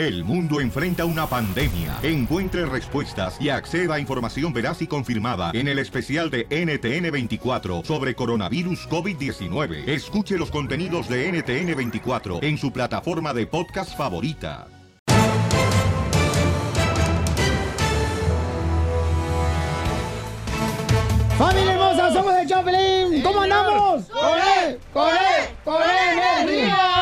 El mundo enfrenta una pandemia. Encuentre respuestas y acceda a información veraz y confirmada en el especial de NTN24 sobre coronavirus COVID-19. Escuche los contenidos de NTN24 en su plataforma de podcast favorita. ¡Familia hermosa! ¡Somos el Chopelín! ¿Cómo andamos? ¡Corre! ¡Corre! ¡Corre energía!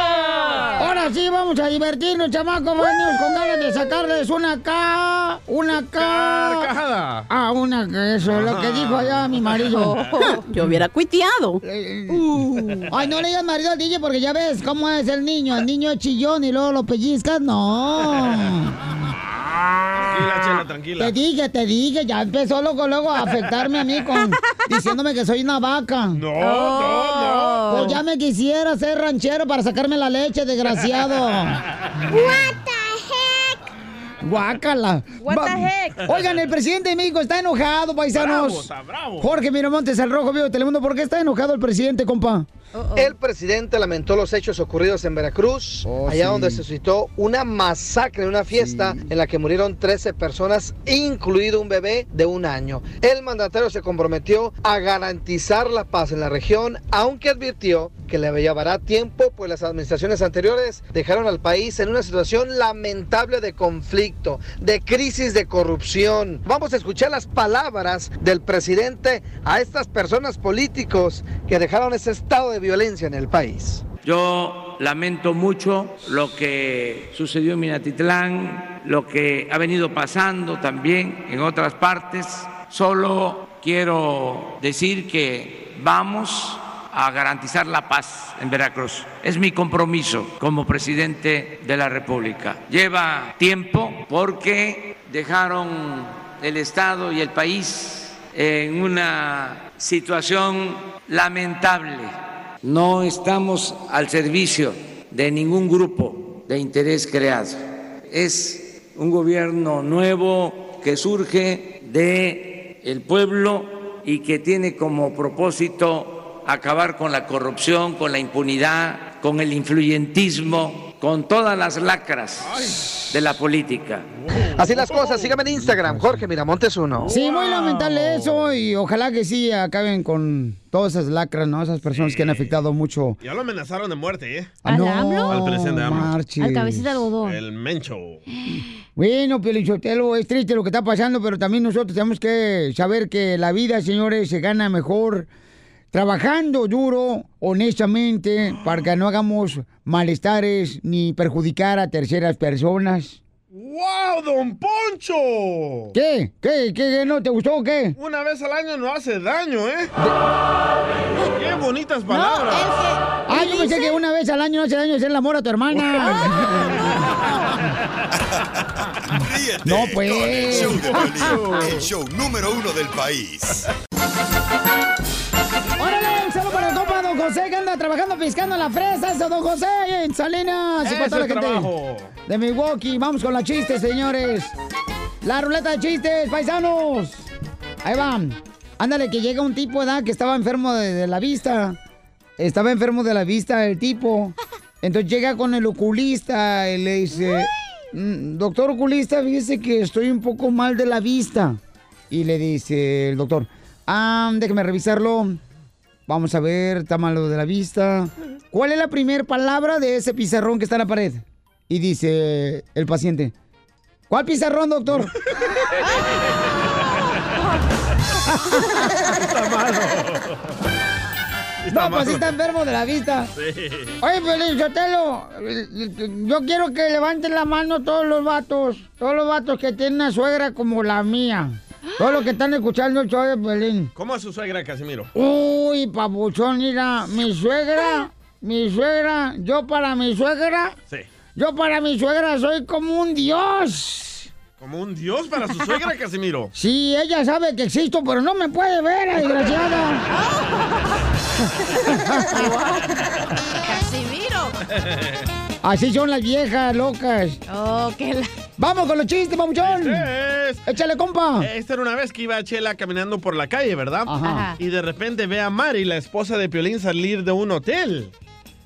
Vamos a divertirnos, chamacos. Venimos con ganas de sacarles una K. Una K. Carcajada. Ah, una eso, lo que dijo allá mi marido. Yo hubiera cuiteado. Ay, no le digas marido al DJ porque ya ves cómo es el niño. El niño es chillón y luego lo pellizcas. No. Tranquila, chela, tranquila. Te dije, te dije, ya empezó luego, luego a afectarme a mí con diciéndome que soy una vaca. No, no, no. Pues ya me quisiera ser ranchero para sacarme la leche, desgraciado. What the heck? Guácala. What the heck? Oigan, el presidente de México está enojado, paisanos. Bravo, está bravo. Jorge Miramontes, el Rojo Vivo de Telemundo. ¿Por qué está enojado el presidente, compa? El presidente lamentó los hechos ocurridos en Veracruz, Oh, allá sí. donde se suscitó una masacre en una fiesta en la que murieron 13 personas, incluido un bebé de un año. El mandatario se comprometió a garantizar la paz en la región, aunque advirtió que le llevará tiempo, pues las administraciones anteriores dejaron al país en una situación lamentable de conflicto, de crisis de corrupción. Vamos a escuchar las palabras del presidente a estas personas políticos que dejaron ese estado de violencia en el país. Yo lamento mucho lo que sucedió en Minatitlán, lo que ha venido pasando también en otras partes. Solo quiero decir que vamos a garantizar la paz en Veracruz. Es mi compromiso como presidente de la República. Lleva tiempo porque dejaron el Estado y el país en una situación lamentable. No estamos al servicio de ningún grupo de interés creado. Es un gobierno nuevo que surge de el pueblo y que tiene como propósito acabar con la corrupción, con la impunidad, con el influyentismo, con todas las lacras de la política. Así las cosas, síganme en Instagram, Jorge Miramontes uno. Sí, muy lamentable eso y ojalá que sí acaben con todas esas lacras, ¿no? Esas personas que han afectado mucho. Ya lo amenazaron de muerte, ¿eh? ¿Al no, AMLO? Al presidente AMLO. marches. Al cabecita de algodón. El Mencho. Bueno, Piolichotelo, es triste lo que está pasando, pero también nosotros tenemos que saber que la vida, señores, se gana mejor trabajando duro, honestamente, para que no hagamos malestares ni perjudicar a terceras personas. ¡Wow, don Poncho! ¿Qué? ¿Qué? ¿Qué? ¿No te gustó o qué? Una vez al año no hace daño, ¿eh? ¡Qué bonitas palabras! Ah, yo pensé que una vez al año no hace daño hacer el amor a tu hermana. Ríete No, pues. con el show de Piolín, el show número uno del país. Don José que anda trabajando piscando la fresa. Eso, Don José, en Salinas. Y para Ese toda la gente trabajo. de Milwaukee. Vamos con la chistes, señores. La ruleta de chistes, paisanos. Ahí van. Ándale, que llega un tipo, ¿verdad? Que estaba enfermo de, de la vista. Estaba enfermo de la vista el tipo. Entonces llega con el oculista y le dice, "Mm, doctor oculista, fíjese que estoy un poco mal de la vista. Y le dice el doctor, ah, déjeme revisarlo. Vamos a ver, está malo de la vista. ¿Cuál es la primera palabra de ese pizarrón que está en la pared? Y dice el paciente, ¿cuál pizarrón, doctor? Está malo. no, pues sí está enfermo de la vista. Sí. Oye, Pelín Sotelo, yo quiero que levanten la mano todos los vatos, todos los vatos que tienen una suegra como la mía. Todos los que están escuchando el show de Pelín. ¿Cómo es su suegra, Casimiro? Uy, papuchón, mira, mi suegra, mi suegra, yo para mi suegra, Sí. yo para mi suegra soy como un dios. Como un dios para su suegra, Casimiro. Sí, ella sabe que existo, pero no me puede ver, desgraciada. Casimiro. Así son las viejas locas. Oh, qué la... Vamos con los chistes, papuchón. Es- Échale, compa. Esta era una vez que iba Chela caminando por la calle, ¿verdad? Ajá. Y de repente ve a Mari, la esposa de Piolín, salir de un hotel.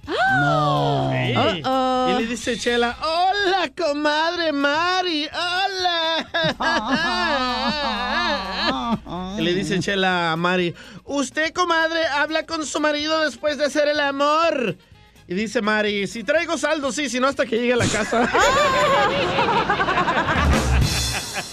No. Sí. Y le dice Chela, hola, comadre Mari, hola. Y le dice Chela a Mari, usted, comadre, habla con su marido después de hacer el amor. Y dice Mari, si traigo saldo, sí, si no hasta que llegue a la casa.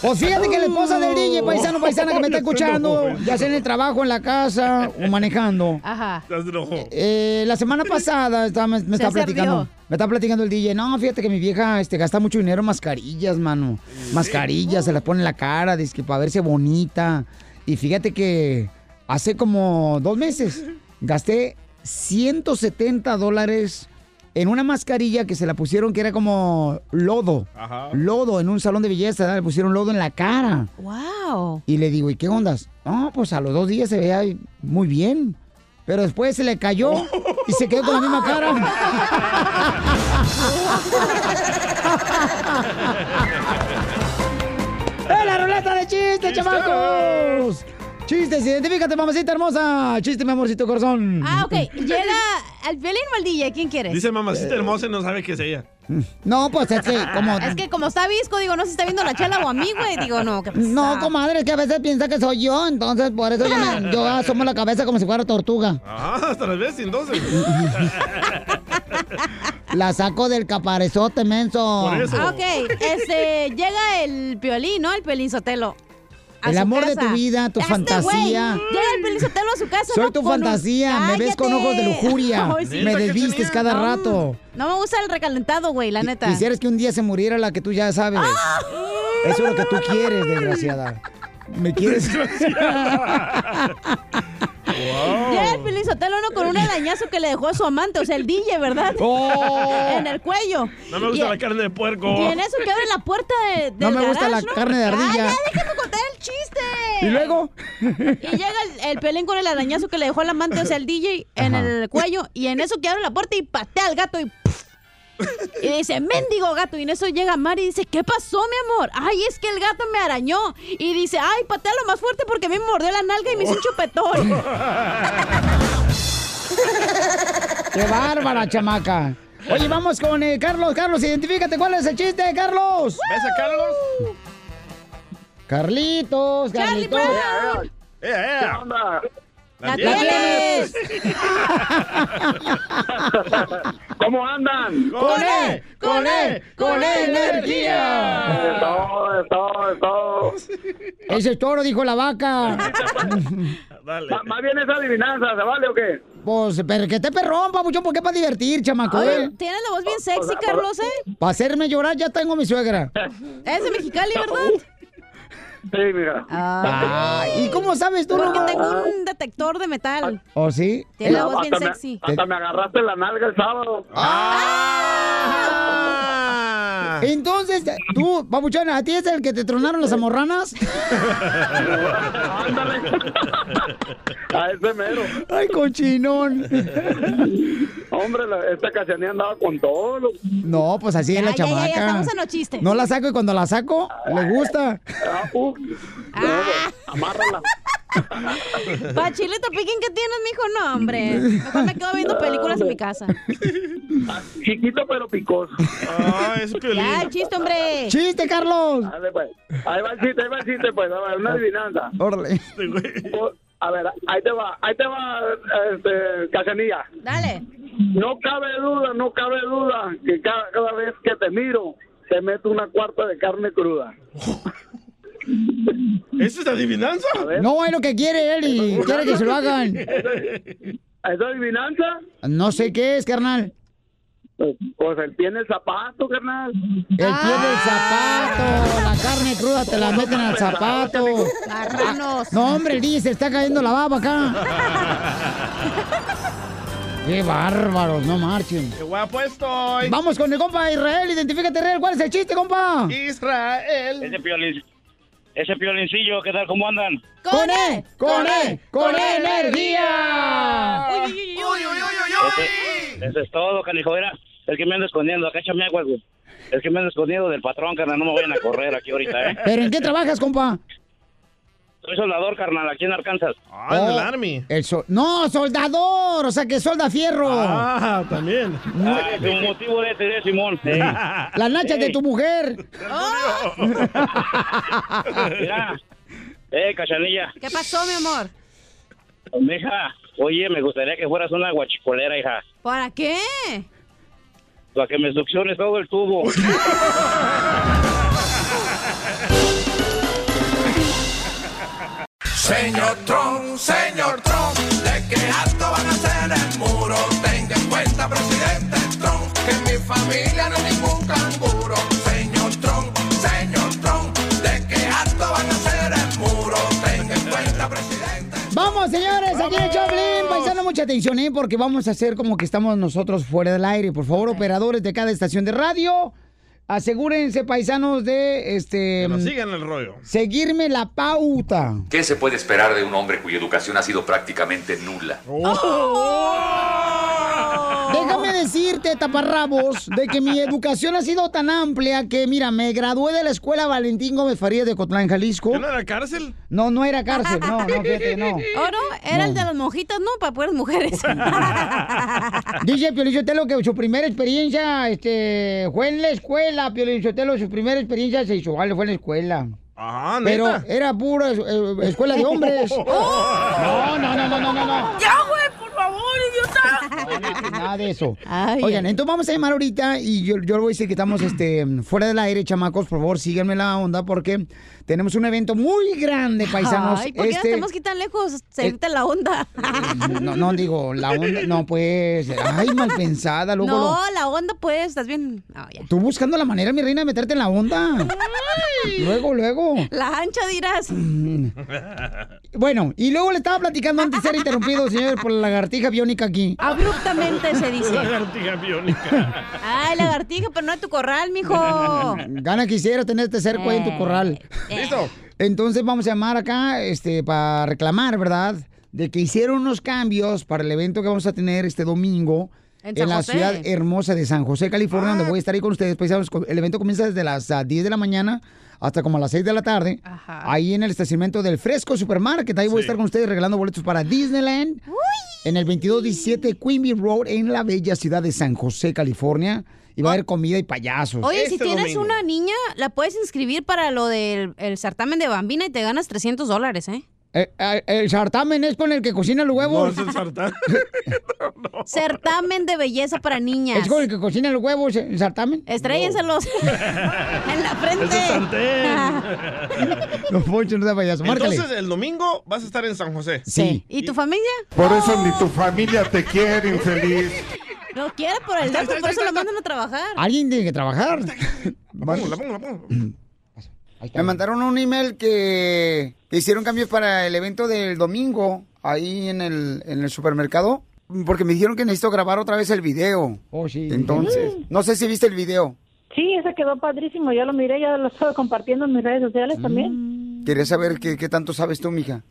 Pues fíjate que la esposa del DJ, paisano, paisana que me está escuchando, ya sea en el trabajo, en la casa o manejando. Ajá. Estás. Eh, la semana pasada estaba- me, estaba platicando. Me está platicando el DJ. No, fíjate que mi vieja este, gasta mucho dinero en mascarillas, mano. Mascarillas, se las pone en la cara, dice que para verse bonita. Y fíjate que hace como dos meses gasté 170 dólares en una mascarilla que se la pusieron que era como lodo. Ajá. Lodo en un salón de belleza, ¿verdad? le pusieron lodo en la cara. Wow. Y le digo, ¿y qué ondas? No, pues a los dos días se veía muy bien. Pero después se le cayó y se quedó con la misma cara. ¡Eh, la ruleta de chistes, chamacos! Chistes, identifícate, mamacita hermosa. Chiste, mi amorcito corazón. Ah, ok. Llega al violín o al DJ, ¿quién quieres? Dice mamacita hermosa y no sabe qué es ella. No, pues es que como... Es que como está visco, digo, no se está viendo la chela o a mí, güey. Digo, no, ¿qué pasa? No, comadre, es que a veces piensa que soy yo, entonces por eso yo, me- yo asomo la cabeza como si fuera tortuga. Ajá, hasta las veces entonces. La saco del caparezote, menso. Por eso. Ah, Ok, este, llega el piolín, ¿no? El piolín sotelo. El su amor de tu vida, tu Este fantasía. Llega el piolín sotelo a su casa. Soy ¿no? tu un- fantasía, me ves con ojos de lujuria, Ay, sí. me ¿Neta que desvistes tenía? cada No, rato. No me gusta el recalentado, güey, la neta. Quisieras que un día se muriera la que tú ya sabes. Ah. Eso es lo que tú quieres, desgraciada. ¿Me quieres? Llega el piolín sotelo, ¿no? Con un arañazo que le dejó a su amante, o sea, el DJ, ¿verdad? ¡Oh! En el cuello. No me gusta Y- la carne de puerco. Y en eso que abre la puerta de, del No me gusta garage, la ¿no? carne de ardilla. ¡Ah, ya, déjame contar el chiste! ¿Y luego? Y llega el, el pelín con el arañazo que le dejó al amante, o sea, el DJ, en Ajá. el cuello. Y en eso que abre la puerta y patea al gato y... ¡puf! Y dice, mendigo gato. Y en eso llega Mari y dice, ¿qué pasó, mi amor? Ay, es que el gato me arañó. Y dice, ay, patealo más fuerte porque a mí me mordió la nalga y me hizo un chupetón. ¡Qué bárbara, chamaca! Oye, vamos con eh, Carlos. Carlos, identifícate. ¿Cuál es el chiste, Carlos? ¿Ves a Carlos? Carlitos, Charlie Carlitos. Brown. ¡Eh, eh! ¡La tienes. ¿Cómo andan? ¡Con él! ¡Con él! ¡Con energía! Todo, todo, todo. Ese es toro, dijo la vaca. Dale. Más bien esa adivinanza, ¿se vale o qué? Pues, pero que te perrón, papuchón, ¿por qué para divertir, chamaco? Eh? tienes la voz bien sexy, Carlos, ¿eh? Para hacerme llorar ya tengo mi suegra. Es de Mexicali, ¿verdad? Sí, mira. Ah, ¿Y cómo sabes tú? porque no? tengo un detector de metal. ¿Oh, sí? Tiene la voz bien hasta, sexy. me, hasta me agarraste la nalga el sábado. Ah. Entonces, tú, papuchón, ¿a ti es el que te tronaron las amorranas? Ándale. A ese mero. Ay, cochinón. Hombre, la- esta cachanía andaba con todo. lo- No, pues así es la ya, ya, ya, chamaca. estamos en los chistes. No la saco y cuando la saco, le gusta. Ah, uh, no, amárrala. Pa' chilito piquín que tienes, mijo, no, hombre. Mejor me quedo viendo películas en mi casa. Chiquito pero picoso. Ah, es piolín. Ya, el chiste, hombre. ¡Chiste, Carlos! Dale, pues. Ahí va el chiste, ahí va el chiste, pues. A ver, una adivinanza. Órale. Este A ver, ahí te va, ahí te va, este, cachanilla. Dale. No cabe duda, no cabe duda que cada, cada vez que te miro, te meto una cuarta de carne cruda. ¿Eso es adivinanza? No es lo que quiere él y quiere que se lo hagan. ¿esa adivinanza? No sé qué es, carnal. Pues, pues el pie en el zapato, carnal. El pie del zapato, la carne cruda te la meten al zapato. Marranos. No, hombre, el DJ se está cayendo la baba acá. Qué bárbaros, no marchen. ¡Qué guapo estoy! Vamos con el compa Israel, identifícate Israel, ¿cuál es el chiste, compa? Israel. Ese piolín, ese piolincillo, ¿qué tal? ¿Cómo andan? Con él, con él, con energía. Uy, uy, uy, uy, uy. Eso es todo, canijo. Mira, el que me anda escondiendo, acá échame agua, güey. El que me anda escondiendo del patrón, carnal, no me vayan a correr aquí ahorita, ¿eh? ¿Pero en qué trabajas, compa? Soy soldador, carnal, aquí en Arkansas. Ah, en el Oh, Army. el sol- no, soldador, o sea que solda fierro. Ah, también. Ah, es un motivo de de Simón. Ey. Las nachas de tu mujer. Mira. Eh, cachanilla. ¿Qué pasó, mi amor? Mija, oye, me gustaría que fueras una guachicolera, hija. ¿Para qué? Para que me succiones todo el tubo. Señor Trump, señor Trump, de que alto van a hacer el muro. Tenga en cuenta, presidente Trump, que en mi familia no hay ningún canguro. Señor Trump, señor Trump, de que alto van a hacer el muro. Tenga en cuenta, presidente. Vamos, señores, aquí en Choplin. Paisano, mucha atención, ¿eh? Porque vamos a hacer como que estamos nosotros fuera del aire. Por favor, operadores de cada estación de radio, asegúrense, paisanos, de este. Que nos sigan el rollo. Seguirme la pauta. ¿Qué se puede esperar de un hombre cuya educación ha sido prácticamente nula? Déjame decirte, taparrabos, de que mi educación ha sido tan amplia que, mira, me gradué de la escuela Valentín Gómez Farías de Cotlán, Jalisco. ¿No era cárcel? No, no era cárcel, no, no, fíjate, no. ¿Oh, no? Era el de las monjitas, ¿no? Para puras mujeres. Dice Piolichotelo que su primera experiencia este, fue en la escuela, Piolichotelo, su primera experiencia sexual fue en la escuela. Ajá, Pero neta. era pura eh, escuela de hombres. No, no, no, no, no, no, no. ¡Ya, güey, favor, idiota! Nada de eso. Ay, Oigan, ay. entonces vamos a llamar ahorita y yo, yo voy a decir que estamos este, fuera del aire, chamacos. Por favor, síganme la onda porque tenemos un evento muy grande, paisanos. Ay, ¿por qué Este- nos tenemos que ir tan lejos? Seguirte la onda. no, no digo, la onda, no, pues, ay, mal pensada, luego no, lo- la onda, pues, estás bien. Ya. Tú buscando la manera, mi reina, de meterte en la onda. Luego, luego. La ancha dirás. Bueno, y luego le estaba platicando antes de ser interrumpido, señor, por la lagartija biónica aquí. Abruptamente se dice. Lagartija biónica. Ay, lagartija, pero no de tu corral, mijo. Gana quisiera tenerte cerco ahí en tu corral. ¿Listo? Entonces vamos a llamar acá, este, para reclamar, ¿verdad? De que hicieron unos cambios para el evento que vamos a tener este domingo. En En, la José. ciudad hermosa de San José, California, Ah. donde voy a estar ahí con ustedes. Paisanos. El evento comienza desde las ah, 10 de la mañana hasta como a las 6 de la tarde. Ajá. Ahí en el estacionamiento del Fresco Supermarket. Ahí voy a estar con ustedes regalando boletos para Disneyland. En el 2217 Quimby Road, en la bella ciudad de San José, California. Y va a haber comida y payasos. Oye, Este si tienes domingo. una niña, la puedes inscribir para lo del el certamen de bambina y te ganas 300 dólares, ¿eh? Eh, eh, el sartamen es con el que cocina los No, huevos. es el sartán. Certamen de belleza para niñas. Es con el que cocina los huevos, el sartamen. Estréllenselos en la frente. Es el sartén. Los ponchos no da payaso. Márcale. Entonces, el domingo vas a estar en San José. sí. ¿Y tu familia? Por eso ni tu familia te quiere, infeliz. No quiere por el dato, por eso lo mandan a trabajar. Alguien tiene que trabajar. La pongo, la pongo, la pongo. Me mandaron un email que, hicieron cambios para el evento del domingo ahí en el, en el supermercado. Porque me dijeron que necesito grabar otra vez el video. Oh, sí. Entonces, no sé si viste el video. Sí, ese quedó padrísimo. Ya lo miré, ya lo estoy compartiendo en mis redes sociales también. Quería saber qué, qué tanto sabes tú, mija.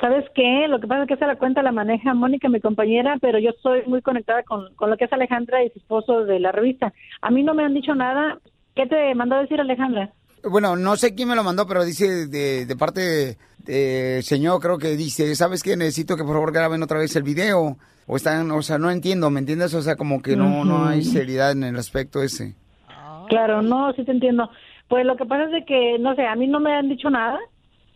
¿Sabes qué? Lo que pasa es que esa la cuenta la maneja Mónica, mi compañera, pero yo estoy muy conectada con, con lo que es Alejandra y su esposo de la revista. A mí no me han dicho nada. ¿Qué te mandó a decir Alejandra? Bueno, no sé quién me lo mandó, pero dice de, de parte de, de señor, creo que dice, ¿sabes qué? Necesito que por favor graben otra vez el video. O están, o sea, no entiendo, ¿me entiendes? O sea, como que no, no hay seriedad en el aspecto ese. Claro, no, sí te entiendo. Pues lo que pasa es de que, no sé, a mí no me han dicho nada.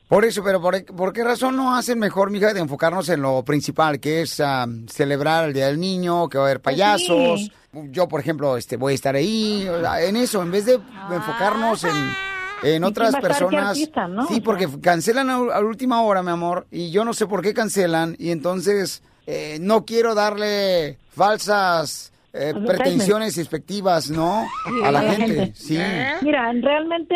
Por eso, pero ¿por, por qué razón no hacen mejor, mija, de enfocarnos en lo principal, que es ah, celebrar el Día del Niño, que va a haber Pues payasos? sí. Yo, por ejemplo, este, voy a estar ahí, en eso, en vez de enfocarnos en, en ¿Y otras personas. artista, no? Sí, porque cancelan a, a última hora, mi amor, y yo no sé por qué cancelan, y entonces eh, no quiero darle falsas eh, pretensiones expectivas, ¿no? A la gente, sí. Mira, realmente,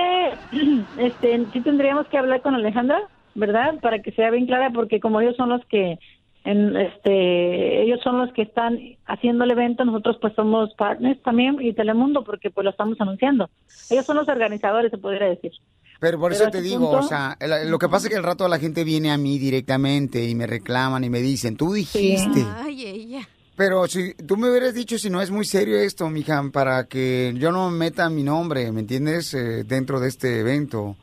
este, sí tendríamos que hablar con Alejandra, ¿verdad? Para que sea bien clara, porque como ellos son los que, en, este, ellos son los que están haciendo el evento, nosotros pues somos partners también y Telemundo, porque pues lo estamos anunciando. Ellos son los organizadores, se podría decir. Pero por eso te digo, punto- o sea, el- lo que pasa es que al rato la gente viene a mí directamente y me reclaman y me dicen, tú dijiste. Ay, ella. pero si tú me hubieras dicho si no es muy serio esto, mija, para que yo no meta mi nombre, ¿me entiendes? Eh, dentro de este evento.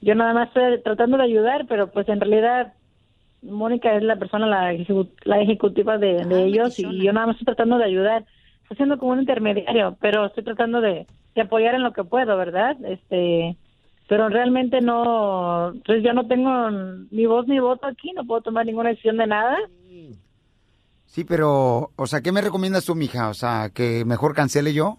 Yo nada más estoy tratando de ayudar, pero pues en realidad Mónica es la persona, la, ejecu- la ejecutiva de, de ellos y yo nada más estoy tratando de ayudar. Estoy siendo como un intermediario, pero estoy tratando de, de apoyar en lo que puedo, ¿verdad? Este, pero realmente no, pues yo no tengo ni voz ni voto aquí, no puedo tomar ninguna decisión de nada. Sí, pero, o sea, ¿qué me recomiendas tú, mija? O sea, que mejor cancele yo.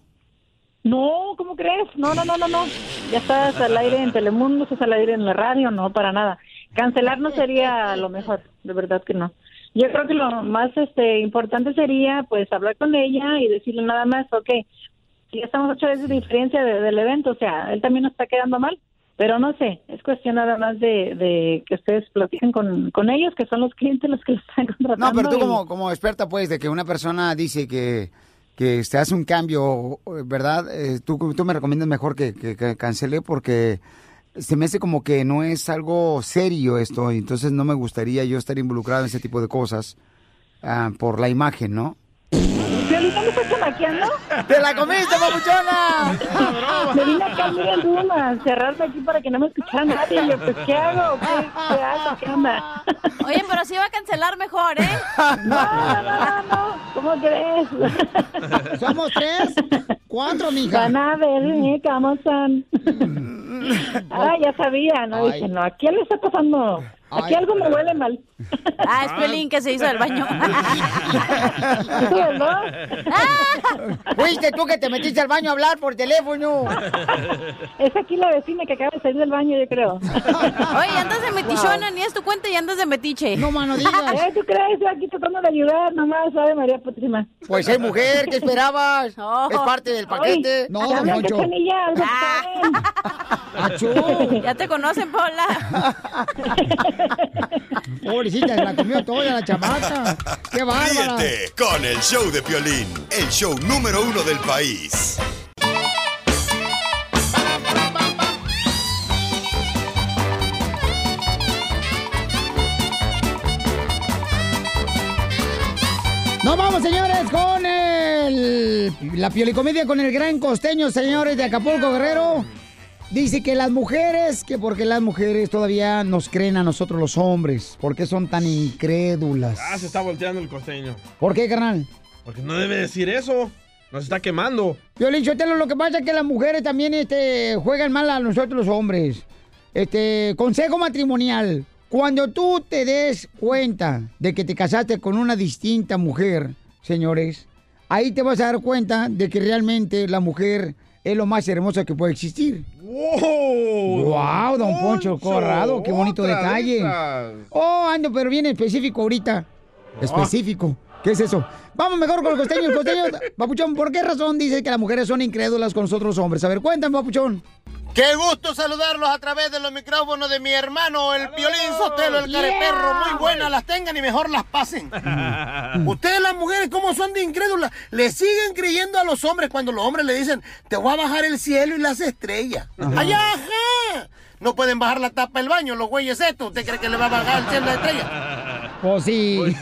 No, ¿cómo crees? No, no, no, no, no. Ya estás al aire en Telemundo, estás al aire en la radio, no, para nada. Cancelar no sería lo mejor, de verdad que no. Yo creo que lo más este importante sería, pues, hablar con ella y decirle nada más, ok, ya estamos ocho veces de diferencia de- del evento, o sea, él también nos está quedando mal, pero no sé, es cuestión nada más de, de que ustedes platiquen con, con ellos, que son los clientes los que lo están contratando. No, pero tú y- como, como experta, pues, de que una persona dice que, que se hace un cambio, ¿verdad? Eh, tú, tú me recomiendas mejor que, que- que cancele porque se me hace como que no es algo serio esto, entonces no me gustaría yo estar involucrado en ese tipo de cosas ah, por la imagen, ¿no? ¡Te la comiste, papuchona! Me vine acá mira, en Zoom, a encerrarme aquí para que no me escuchara nadie. Y yo, pues, ¿qué hago? ¿Qué, qué hago? ¿Qué onda? Oye, pero sí va a cancelar mejor, ¿eh? No, no, no, no. ¿Cómo crees? ¿Somos tres? ¿Cuatro, mija? Van a ver, ¿eh? ¿Cómo son? Ah, ya sabía, ¿no? Dije, no, ¿a quién le está pasando? Aquí algo me huele mal. Ah, es Pelín que se hizo del baño. Fuiste tú que te metiste al baño a hablar por teléfono. Es aquí la vecina que acaba de salir del baño, yo creo. Oye, andas de metichona, ni es tu cuenta y andas de metiche. No, mano, digas. Eh, ¿Tú crees? Yo aquí tratando de ayudar, nomás, ¿sabe, María Putrima? Pues es mujer, ¿qué esperabas? Es parte del paquete. Ay, No. Cachanilla, algo Achú. Ya te conocen, Paula. Pobrecita, se la comió toda la chamaca. ¡Qué bárbara! Ríete con el show de Piolín, el show número uno del país. Nos vamos, señores, con el, la piolicomedia con el gran costeño, señores, de Acapulco, Guerrero. Dice que las mujeres, que porque las mujeres todavía nos creen a nosotros los hombres, porque son tan incrédulas. Ah, se está volteando el costeño. ¿Por qué, carnal? Porque no debe decir eso. Nos está quemando. Violín Sotelo, lo que pasa es que las mujeres también este, juegan mal a nosotros los hombres. Este, consejo matrimonial. Cuando tú te des cuenta de que te casaste con una distinta mujer, señores, ahí te vas a dar cuenta de que realmente la mujer es lo más hermoso que puede existir. ¡Wow! ¡Wow, don Poncho, Poncho, Corrado! ¡Qué bonito detalle! esas. Oh, ando, pero bien específico ahorita. Específico. ¿Qué es eso? Vamos mejor con el costeño. El costeño, Papuchón, ¿por qué razón dice que las mujeres son incrédulas con nosotros hombres? A ver, cuéntame, Papuchón. Qué gusto saludarlos a través de los micrófonos de mi hermano, el Piolín Sotelo, el careperro. Muy buenas las tengan y mejor las pasen. Ustedes las mujeres, ¿cómo son de incrédulas? Le siguen creyendo a los hombres cuando los hombres le dicen, te voy a bajar el cielo y las estrellas. ¡Allá, ajá! No pueden bajar la tapa del baño, los güeyes estos. ¿Usted cree que le va a bajar el cielo y las estrellas? Pues sí.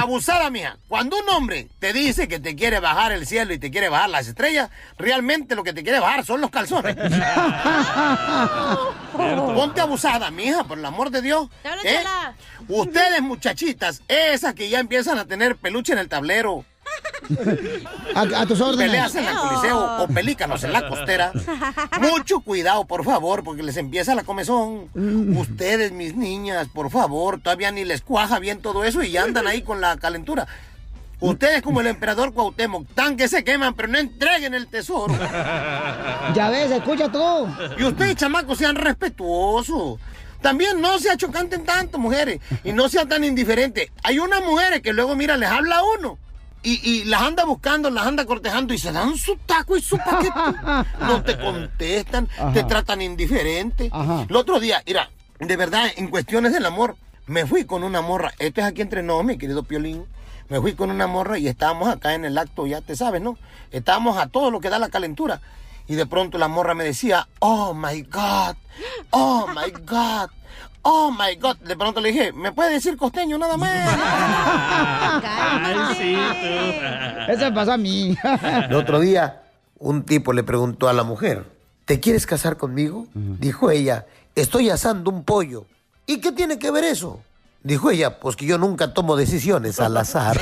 Abusada mía. Cuando un hombre te dice que te quiere bajar el cielo y te quiere bajar las estrellas, realmente lo que te quiere bajar son los calzones. Ponte abusada, mija, por el amor de Dios. ¿Eh? Ustedes, muchachitas, esas que ya empiezan a tener peluche en el tablero. A, a tus órdenes. Peleas en el coliseo o pelícanos en la costera. Mucho cuidado, por favor, porque les empieza la comezón. Ustedes, mis niñas, por favor, todavía ni les cuaja bien todo eso y ya andan ahí con la calentura. Ustedes como el emperador Cuauhtémoc, tan que se queman, pero no entreguen el tesoro. Ya ves, escucha tú. Y ustedes, chamacos, sean respetuosos. También no se achocanten tanto, mujeres. Y no sean tan indiferentes. Hay unas mujeres que luego, mira, les habla a uno. Y, y las anda buscando, las anda cortejando y se dan su taco y su paquete. No te contestan, Ajá. te tratan indiferente. Ajá. El otro día, mira, de verdad, en cuestiones del amor, me fui con una morra. Esto es aquí entre nos, mi querido Piolín. Me fui con una morra y estábamos acá en el acto, ya te sabes, ¿no? Estábamos a todo lo que da la calentura. Y de pronto la morra me decía, oh my God, oh my God, oh my God. De pronto le dije, ¿me puede decir costeño nada más? Ay, sí, tú. Eso me pasó a mí. El otro día, un tipo le preguntó a la mujer, ¿te quieres casar conmigo? Dijo ella, estoy asando un pollo. ¿Y qué tiene que ver eso? Dijo ella, pues que yo nunca tomo decisiones al azar.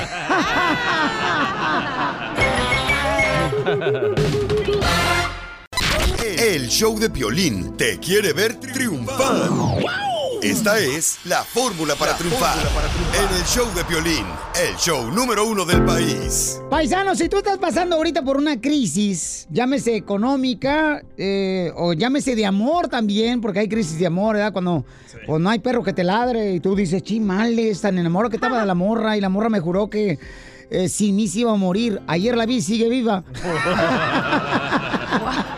El show de Piolín te quiere ver triunfar. Esta es la fórmula para triunfar. En el show de Piolín, el show número uno del país. Paisano, si tú estás pasando ahorita por una crisis, llámese económica eh, o llámese de amor también, porque hay crisis de amor, ¿verdad? Cuando, cuando no hay perro que te ladre y tú dices, chimales, tan enamorado que estaba de la morra y la morra me juró que eh, sin mí se iba a morir. Ayer la vi, sigue viva.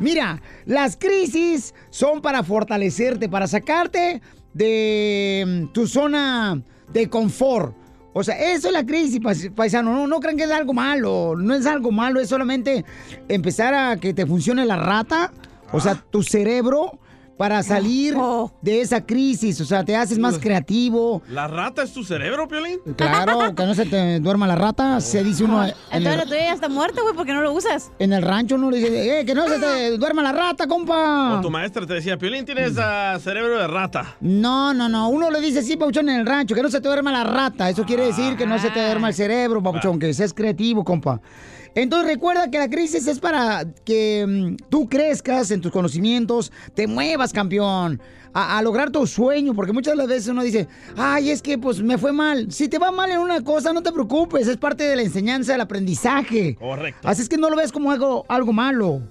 Mira, las crisis son para fortalecerte, para sacarte de mm, tu zona de confort. O sea, eso es la crisis, pais- paisano. No, no crean que es algo malo. No es algo malo, es solamente empezar a que te funcione la rata, o sea, tu cerebro, para salir de esa crisis. O sea, te haces más creativo. ¿La rata es tu cerebro, Piolín? Claro, que no se te duerma la rata, se dice uno en Entonces la tuya ya está muerta, güey, porque no lo usas. en el rancho, uno le dice, eh, que no se te duerma la rata, compa. O tu maestra te decía, Piolín, tienes ah, cerebro de rata. No, no, no. Uno le dice sí, Papuchón, en el rancho, que no se te duerma la rata. Eso quiere decir que no se te duerma el cerebro, Papuchón, que seas creativo, compa. Entonces recuerda que la crisis es para que mm, tú crezcas en tus conocimientos, te muevas, campeón, a, a lograr tu sueño, porque muchas de las veces uno dice, ay, es que pues me fue mal. Si te va mal en una cosa, no te preocupes, es parte de la enseñanza, del aprendizaje. Correcto. Así es que no lo ves como algo, algo malo.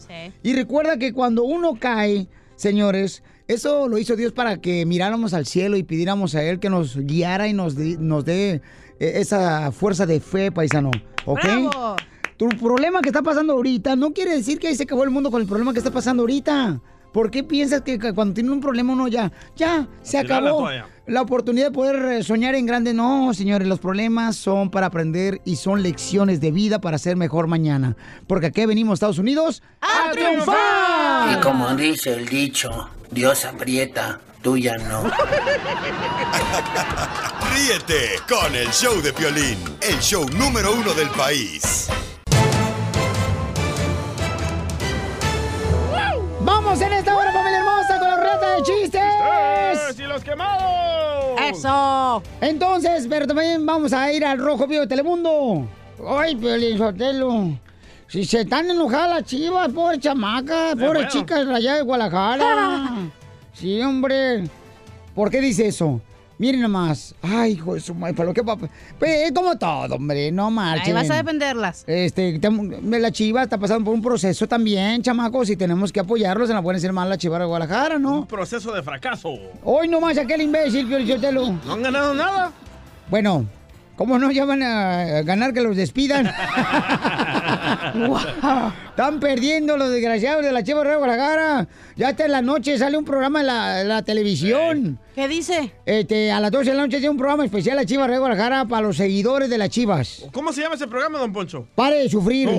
Y recuerda que cuando uno cae, señores, eso lo hizo Dios para que miráramos al cielo y pidiéramos a Él que nos guiara y nos, nos dé eh, esa fuerza de fe, paisano. ¿Ok? ¡Bravo! Tu problema que está pasando ahorita no quiere decir que ahí se acabó el mundo con el problema que está pasando ahorita. ¿Por qué piensas que cuando tiene un problema uno ya, ya, se la acabó la oportunidad de poder eh, soñar en grande? No, señores, los problemas son para aprender y son lecciones de vida para ser mejor mañana. Porque aquí venimos, Estados Unidos, a, triunfar. Y como dice el dicho, Dios aprieta, tuya no. Ríete con el show de Piolín, el show número uno del país. Vamos en esta hora, familia hermosa, con la reta de chistes. ¡Y los quemados! ¡Eso! Entonces, pero también vamos a ir al Rojo Vivo de Telemundo. ¡Ay, Piolín Sotelo! Si se están enojadas las chivas, pobre chamaca, pobre bueno. chicas de allá de Guadalajara. sí, hombre. ¿Por qué dice eso? Miren nomás. Ay, hijo de su madre, ¿para lo que va? Pues es como todo, hombre, no Ahí marchen. vas a defenderlas. Este, tem- la chiva está pasando por un proceso también, chamacos, y tenemos que apoyarlos en la buena y ser mal la chiva de Guadalajara, ¿no? Un proceso de fracaso. Hoy nomás aquel imbécil, Piolichotelo. No han ganado nada. Bueno, ¿cómo no ya van a ganar que los despidan? Están perdiendo los desgraciados de la Chiva de Guadalajara. Ya hasta en la noche sale un programa en la, televisión. ¿Qué dice? Este, a las 12 de la noche tiene un programa especial la Chiva de Guadalajara para los seguidores de las Chivas. ¿Cómo se llama ese programa, don Poncho? Pare de sufrir.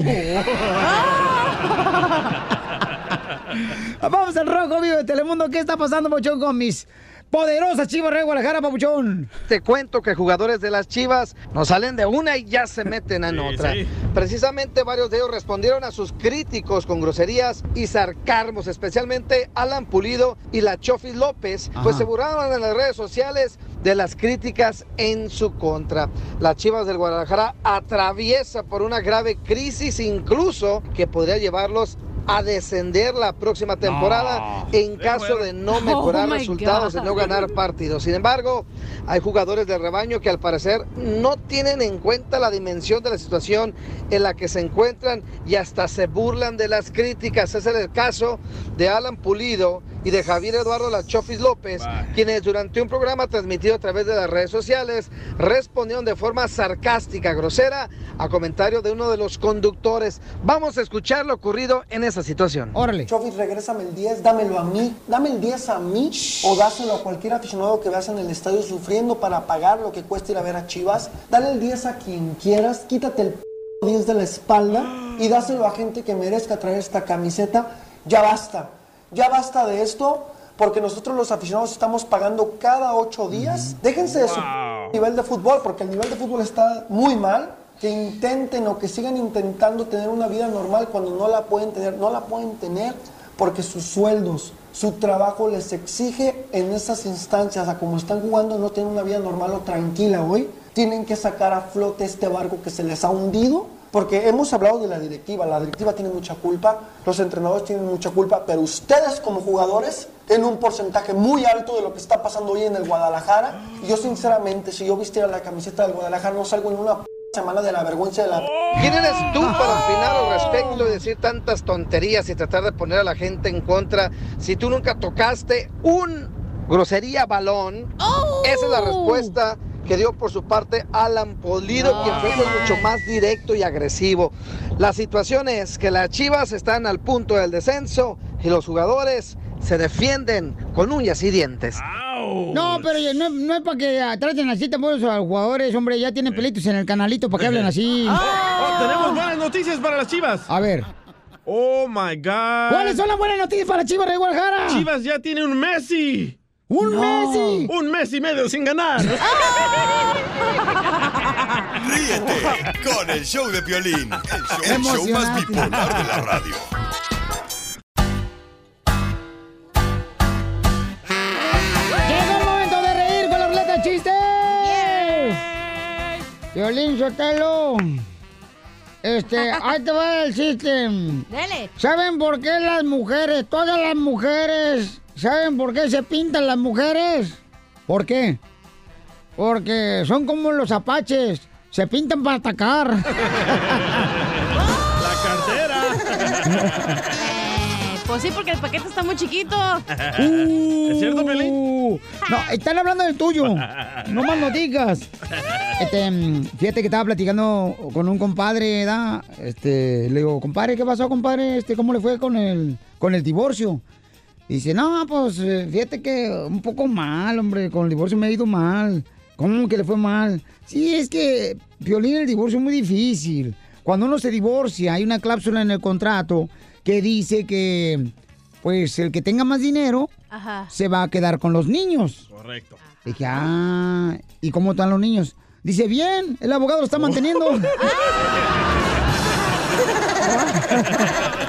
Vamos al rojo vivo de Telemundo. ¿Qué está pasando, Papuchón, con mis poderosas Chivas de Guadalajara, Papuchón? Te cuento que jugadores de las Chivas no salen de una y ya se meten en otra. sí. Precisamente varios de ellos respondieron a sus críticos con groserías y sarcasmos, especialmente Alan Pulido y la Chofis López, pues se burlaron en las redes sociales de las críticas en su contra. Las Chivas del Guadalajara atraviesa por una grave crisis incluso que podría llevarlos a descender la próxima temporada en caso de no mejorar Oh, resultados, de no ganar partidos. Sin embargo, hay jugadores del rebaño que al parecer no tienen en cuenta la dimensión de la situación en la que se encuentran y hasta se burlan de las críticas. Ese es el caso de Alan Pulido y de Javier Eduardo Lachofis López, quienes durante un programa transmitido a través de las redes sociales respondieron de forma sarcástica, grosera, a comentarios de uno de los conductores. Vamos a escuchar lo ocurrido en esa situación. Órale. Chofis, regrésame el 10, dámelo a mí. Dame el 10 a mí o dáselo a cualquier aficionado que veas en el estadio sufriendo para pagar lo que cuesta ir a ver a Chivas. Dale el 10 a quien quieras, quítate el p- 10 de la espalda y dáselo a gente que merezca traer esta camiseta. Ya basta, ya basta de esto, porque nosotros los aficionados estamos pagando cada ocho días. Déjense de su nivel de fútbol, porque el nivel de fútbol está muy mal. Que intenten o que sigan intentando tener una vida normal cuando no la pueden tener. No la pueden tener porque sus sueldos, su trabajo les exige en esas instancias, a como están jugando, no tienen una vida normal o tranquila hoy. Tienen que sacar a flote este barco que se les ha hundido. Porque hemos hablado de la directiva, la directiva tiene mucha culpa, los entrenadores tienen mucha culpa, pero ustedes como jugadores tienen un porcentaje muy alto de lo que está pasando hoy en el Guadalajara. Y yo sinceramente, si yo vistiera la camiseta del Guadalajara, no salgo en una p- semana de la vergüenza de la... ¿Quién eres tú para opinar al respecto y decir tantas tonterías y tratar de poner a la gente en contra si tú nunca tocaste un grosería balón? Esa es la respuesta que dio por su parte Alan Polido, quien fue pues, mucho más directo y agresivo. La situación es que las Chivas están al punto del descenso y los jugadores se defienden con uñas y dientes. No, pero no, no es para que ah, traten así tampoco a los jugadores, hombre, ya tienen pelitos en el canalito para que hablen así. Oh, tenemos buenas noticias para las chivas. A ver. Oh my God. ¿Cuáles son las buenas noticias para Chivas de Guadalajara? Chivas ya tiene un Messi. ¡Un No. Messi! Un mes y medio sin ganar. Ríete con el show de Piolín, el show, el show más bipolar de la radio. Llegó el momento de reír con la ruleta de chistes. Violín Sotelo. Este, ahí te va el chiste. Dale. ¿Saben por qué las mujeres, todas las mujeres, ¿saben por qué se pintan las mujeres? ¿Por qué? Porque son como los apaches, se pintan para atacar. La cartera. Eh, pues sí, porque el paquete está muy chiquito. ¿Es cierto, Pelín? No, están hablando del tuyo. No más no digas. Este, fíjate que estaba platicando con un compadre, ¿da? Este, le digo, compadre, ¿qué pasó, compadre? Este, ¿cómo le fue con el, con el divorcio? Dice, no, pues eh, fíjate que un poco mal, hombre, con el divorcio me ha ido mal. ¿Cómo que le fue mal? Sí, es que, Violín, el divorcio es muy difícil. Cuando uno se divorcia, hay una cláusula en el contrato que dice que, pues, el que tenga más dinero Ajá. se va a quedar con los niños. Correcto. Dije, ah, ¿y cómo están los niños? Dice, bien, el abogado lo está manteniendo.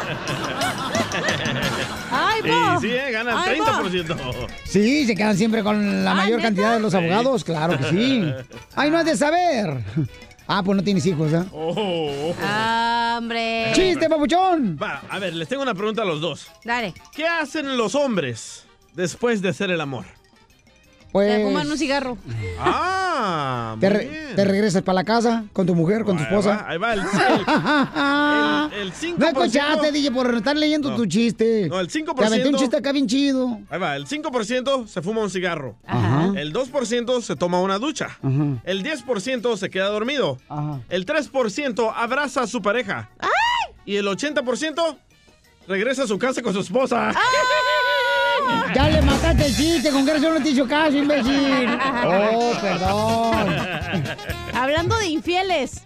¡Ay, Sí, sí, eh, gana Ay, el va. 30%. Sí, se quedan siempre con la mayor cantidad de los abogados, claro que sí. Ay, no has de saber. Ah, pues no tienes hijos, ¿eh? Oh. Ah, hombre. ¡Chiste, papuchón! Va, a ver, les tengo una pregunta a los dos. Dale. ¿Qué hacen los hombres después de hacer el amor? Pues... Te fuman un cigarro. Ah, Te, re- bien. te regresas para la casa con tu mujer, con tu Ahí esposa. va, ahí va, el, el, el 5%. No escuchaste, DJ, por estar leyendo No. tu chiste. No, el 5%. Te aventé un chiste acá bien chido. Ahí va, el 5% se fuma un cigarro. Ajá. El 2% se toma una ducha. Ajá. El 10% se queda dormido. Ajá. El 3% abraza a su pareja. Y el 80% regresa a su casa con su esposa. Ya le mataste el chiste, con que no te hizo caso, imbécil. Oh, perdón. Hablando de infieles.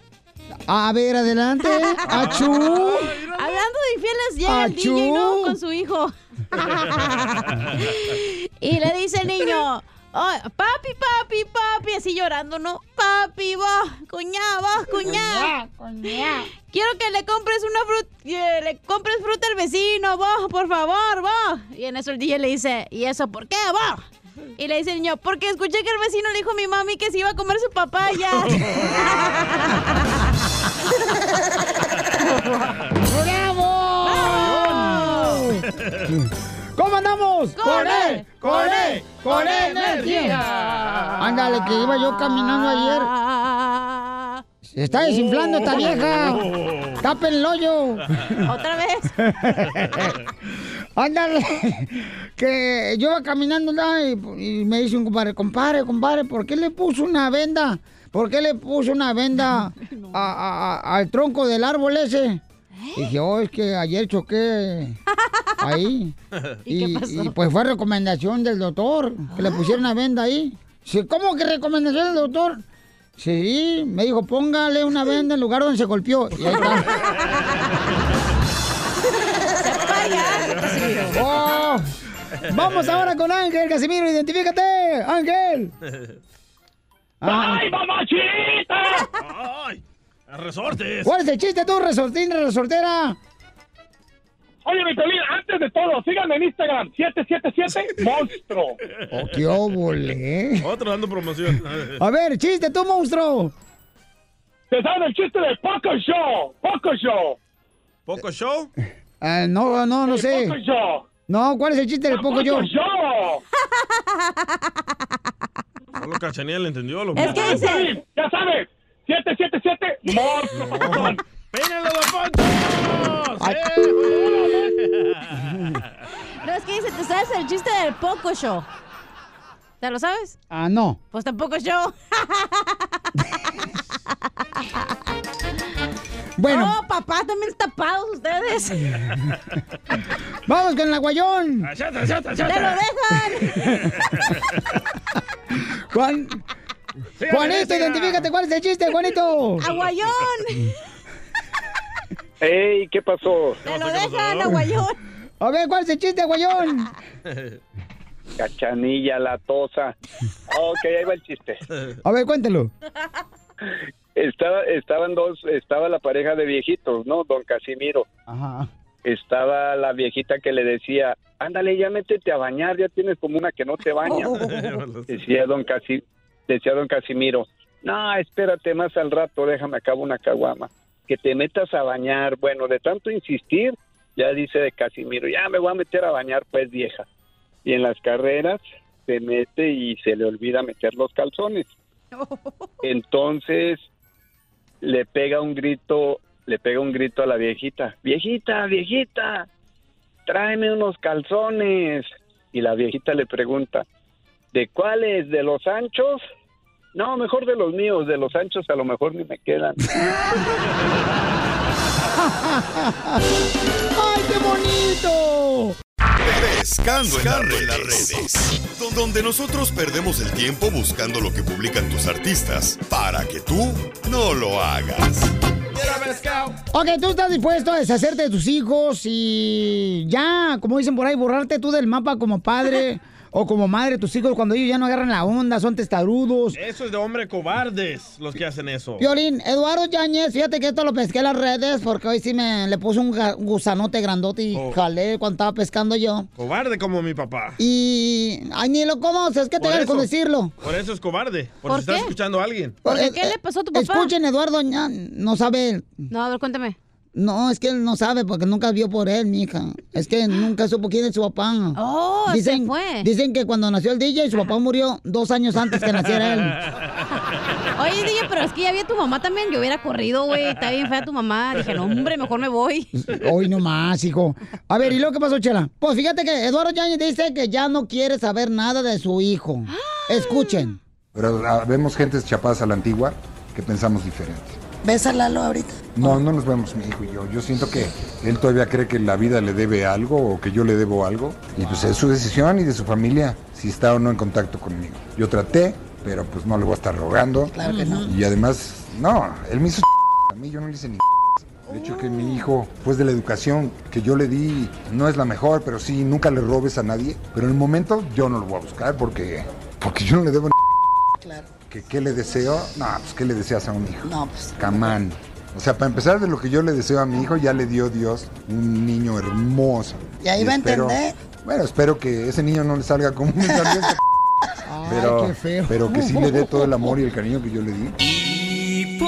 A ver, adelante. Achú. Hablando de infieles, llega el Achú. DJ, ¿no? Con su hijo. y le dice el niño, "Ay, papi, papi, papi, así llorando, ¿no? Papi, vos, cuñá, vos, cuñá. Quiero que le compres una fruta, le compres fruta al vecino, vos, por favor, vos. Y en eso el DJ le dice, ¿y eso por qué, vos? Y le dice el niño, porque escuché que el vecino le dijo a mi mami que se iba a comer su papaya. ¡Bravo! ¿Cómo andamos? ¡Con él! ¡Con él! ¡Con energía! Ándale, que iba yo caminando ayer. Se está desinflando esta vieja. ¡Tapen el hoyo! ¿Otra vez? Ándale, que yo iba caminando ¿no? y, y me dice un compadre, compadre, compadre, ¿por qué le puso una venda? ¿Por qué le puso una venda a- a- a- al tronco del árbol ese? Dije, oh, es que ayer choqué ahí. ¿Y qué pasó? y, pues fue recomendación del doctor, que le pusieron una venda ahí. Dice, ¿cómo que recomendación del doctor? Sí, me dijo, póngale una venda en lugar donde se golpeó. Y ahí está. Oh, Vamos ahora con Ángel, Casimiro, identifícate, Ángel. Ah. ¡Ay, mamachita! ¡Ay! ¡Resortes! ¿Cuál es el chiste tú, resortín, resortera? Oye, mi Piolín, antes de todo, síganme en Instagram, 777 monstruo. Oh, qué óvole. Otro dando promoción. A ver, chiste tú, monstruo. ¿Te saben el chiste del Poco Show? Poco Show. ¿Poco show? Ah, no, no, no sé. Poco Show. No, ¿cuál es el chiste del poco yo? Poco Show. Solo Cachanilla le entendió. Lo Es que dice... Ya sabes, 777 monstruo, papuchón. ¡Pénalo, don Poncho! No, es que dice, ¿tú sabes el chiste del Poco Show? ¿Te lo sabes? Ah, no. Pues tampoco yo. Bueno. No, papá, también tapados ustedes. Vamos con el aguayón. Achata, achata, ¡Te lo dejan! Juan. Juanito, identifícate, ¿cuál es el chiste, Juanito? ¡Aguayón! ¡Ey! ¿Qué pasó? ¡Te lo dejan, aguayón! A ver, ¿cuál es el chiste, Aguayón? Cachanilla, la tosa. Ok, ahí va el chiste. A ver, cuéntelo. Estaba, estaban dos, estaba la pareja de viejitos, ¿no? Don Casimiro. Ajá. Estaba la viejita que le decía, ándale, ya métete a bañar, ya tienes como una que no te baña. Decía don Casi, decía don Casimiro, no, espérate más al rato, déjame acabo una caguama. Que te metas a bañar. Bueno, de tanto insistir, ya dice de Casimiro, ya me voy a meter a bañar, pues vieja. Y en las carreras se mete y se le olvida meter los calzones. Entonces le pega un grito, le pega un grito a la viejita, viejita, viejita, tráeme unos calzones. Y la viejita le pregunta, ¿de cuáles? ¿De los anchos? No, mejor de los míos, de los anchos a lo mejor ni me quedan. ¡Ay, qué bonito! Pescando, en las redes. Don- Donde nosotros perdemos el tiempo buscando lo que publican tus artistas para que tú no lo hagas. Ok, tú estás dispuesto a deshacerte de tus hijos y ya, como dicen por ahí, borrarte tú del mapa como padre o como madre de tus hijos cuando ellos ya no agarran la onda, son testarudos. Eso es de hombre cobardes los que hacen eso. Violín, Eduardo Yáñez, fíjate que esto lo pesqué en las redes porque hoy sí me le puse un ga- gusanote grandote y Oh. jalé cuando estaba pescando yo. Cobarde como mi papá. Y. Ay, ni lo conoces, ¿qué te Por ganas con eso. decirlo? Por eso es cobarde. Por, ¿Por si estás qué? escuchando a alguien. Eh, eh, Escuchen, Eduardo, ya no sabe. No, a ver, cuéntame. No, es que él no sabe porque nunca vio por él, mija. Es que nunca supo quién es su papá. Oh, se dicen, fue. Dicen que cuando nació el DJ, su papá murió dos años antes que naciera él. Oye, DJ, pero es que ya vi a tu mamá también. Yo hubiera corrido, güey. Está bien fea tu mamá. Dije, no, hombre, mejor me voy. Hoy no más, hijo. A ver, ¿y luego qué pasó, Chela? Pues fíjate que Eduardo Yáñez dice que ya no quiere saber nada de su hijo. Escuchen. Pero ah, vemos gentes chapadas a la antigua que pensamos diferente. ¿Ves a Lalo ahorita? No, no nos vemos mi hijo y yo. Yo siento que él todavía cree que la vida le debe algo o que yo le debo algo. Y pues es su decisión y de su familia si está o no en contacto conmigo. Yo traté, pero pues no le voy a estar rogando. Claro que no. Y además, no, él me hizo a mí, yo no le hice ni el hecho que mi hijo, pues de la educación que yo le di, no es la mejor, pero sí, nunca le robes a nadie. Pero en el momento yo no lo voy a buscar porque, porque yo no le debo ni Claro. ¿Que, ¿Qué le deseo? No, pues ¿qué le deseas a un hijo? No, pues. Camán. O sea, para empezar de lo que yo le deseo a mi hijo, ya le dio Dios un niño hermoso. Y ahí va a entender. Bueno, espero que ese niño no le salga como un pero, qué feo. pero que sí le dé todo el amor y el cariño que yo le di.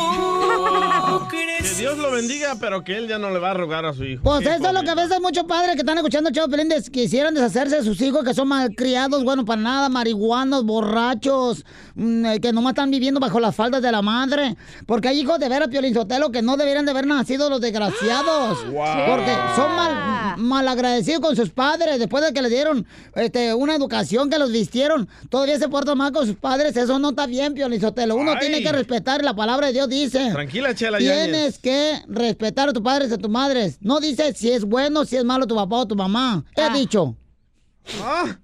Que Dios lo bendiga, pero que él ya no le va a rogar a su hijo. Pues eso es lo que a veces muchos padres que están escuchando Chavo Pelín des- quisieran deshacerse de sus hijos que son malcriados, bueno, para nada, marihuanos, borrachos, mm, eh, que nomás están viviendo bajo las faldas de la madre. Porque hay hijos de veras, Piolín Sotelo, que no deberían de haber nacido los desgraciados. Wow. Porque son mal, malagradecidos con sus padres. Después de que les dieron este, una educación, que los vistieron, todavía se portan mal con sus padres. Eso no está bien, Piolín Sotelo. Uno Ay. tiene que respetar, la palabra de Dios dice. Tranquila, Chela Tienes que respetar a tus padres y a tus madres. No dice si es bueno si es malo tu papá o tu mamá. ¿Qué Ah. ha dicho?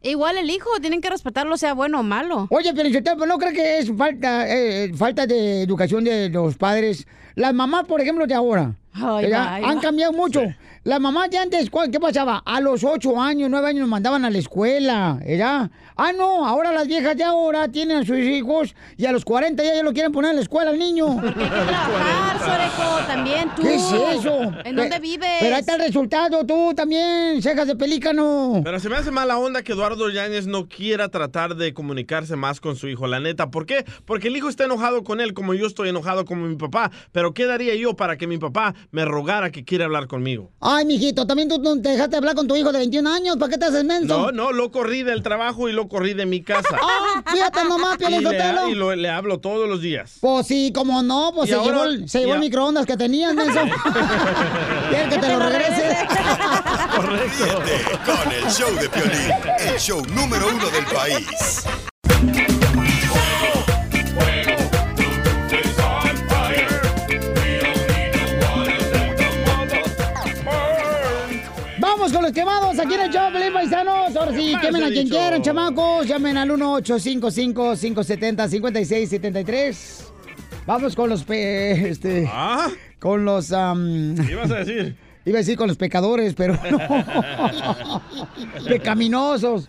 Igual el hijo, tienen que respetarlo, sea bueno o malo. Oye, pero ¿no cree que es falta, eh, falta de educación de los padres? Las mamás, por ejemplo, de ahora. Han va. cambiado mucho. Las mamás de antes, ¿cuál- ¿qué pasaba? A los 8 años, 9 años nos mandaban a la escuela, ¿verdad? Ah, no, ahora las viejas de ahora tienen a sus hijos y a los 40 ya, ya lo quieren poner en la escuela al niño. trabajar, Soreco, también tú. ¿Qué es eso? ¿En dónde Pe- vives? Pero ahí está el resultado, tú también, cejas de pelícano. Pero se me hace mala onda que Eduardo Yáñez no quiera tratar de comunicarse más con su hijo, la neta. ¿Por qué? Porque el hijo está enojado con él como yo estoy enojado con mi papá. Pero ¿qué daría yo para que mi papá me rogara que quiere hablar conmigo? Ay, mijito, también tú no te dejaste hablar con tu hijo de 21 años, ¿para qué te haces menso? No, no, lo corrí del trabajo y lo corrí de mi casa. Ah, fíjate mamá, y Piolín le, Sotelo. y lo- le hablo todos los días. Pues sí, como no, pues Y se ahora- llevó, el, se llevó y el microondas que tenías, menso. Quiere que te lo regrese. Ríete con el show de Piolín, el show número uno del país. Quemados aquí en el show, Pelín Paisanos. Ahora sí, quemen a quien dicho. quieran, chamacos. Llamen al 1-855-570-5673. Vamos con los pe... Este... ¿Ah? Con los... am, ¿Qué ibas a decir? Iba a decir con los pecadores, pero no. Pecaminosos.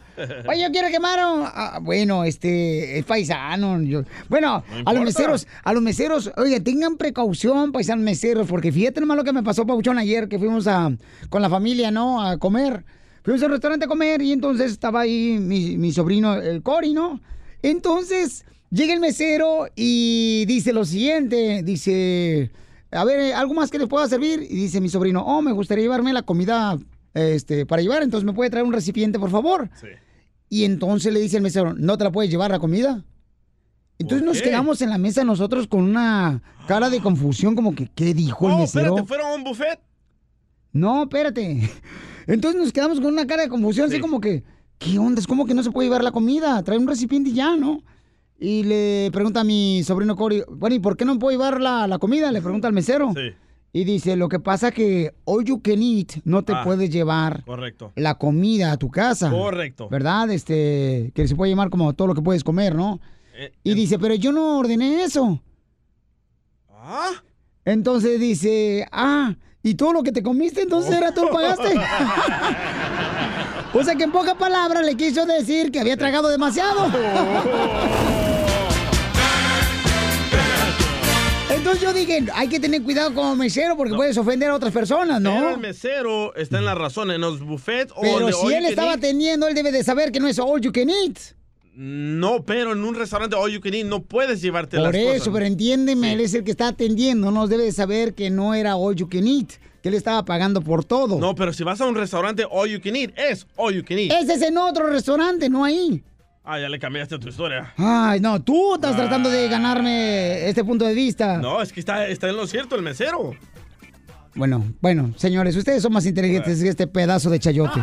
Oye, yo quiero quemar a... bueno, este, es paisano. yo- bueno, a los meseros, a los meseros, oye, tengan precaución, paisanos meseros, porque fíjate nomás lo que me pasó, Pauchón, ayer que fuimos a, con la familia, ¿no? A comer. Fuimos al restaurante a comer y entonces estaba ahí mi, mi sobrino, el Cori, ¿no? Entonces, llega el mesero y dice lo siguiente, dice, a ver, ¿algo más que les pueda servir? Y dice mi sobrino, oh, me gustaría llevarme la comida este, para llevar, entonces me puede traer un recipiente, por favor. Y entonces le dice el mesero, ¿no te la puedes llevar la comida? Entonces ¿Por nos quedamos en la mesa nosotros con una cara de confusión, como que, ¿qué dijo el Oh, mesero? espérate, ¿fueron a un buffet? No, espérate. Entonces nos quedamos con una cara de confusión, así como que, ¿qué onda? Es como que no se puede llevar la comida, trae un recipiente y ya, ¿no? Y le pregunta a mi sobrino Cory, bueno, ¿y por qué no puedo llevar la, la comida? Le pregunta al mesero. Y dice, lo que pasa que all you can eat no te Ah, puedes llevar Correcto. la comida a tu casa. Correcto. ¿Verdad? Este, que se puede llamar como todo lo que puedes comer, ¿no? Eh, Y dice, pero yo no ordené eso. ¿Ah? Entonces dice, ah, ¿y todo lo que te comiste entonces era tú lo pagaste? o sea que en pocas palabras le quiso decir que había tragado demasiado. Entonces yo dije, hay que tener cuidado como mesero porque puedes ofender a otras personas, Pero ¿no? el mesero está en la razón, en los buffets o Pero si él estaba eat. atendiendo, él debe de saber que no es all you can eat. No, pero en un restaurante all you can eat no puedes llevarte las Por eso, cosas. pero entiéndeme, él es el que está atendiendo, nos debe de saber que no era all you can eat, que él estaba pagando por todo. No, pero si vas a un restaurante all you can eat, es all you can eat. Ese es en otro restaurante, no ahí. Ah, ya le cambiaste tu historia. Ay, no, tú estás tratando de ganarme este punto de vista. No, es que está, está en lo cierto el mesero. Bueno, bueno, señores, ustedes son más inteligentes que este pedazo de chayote.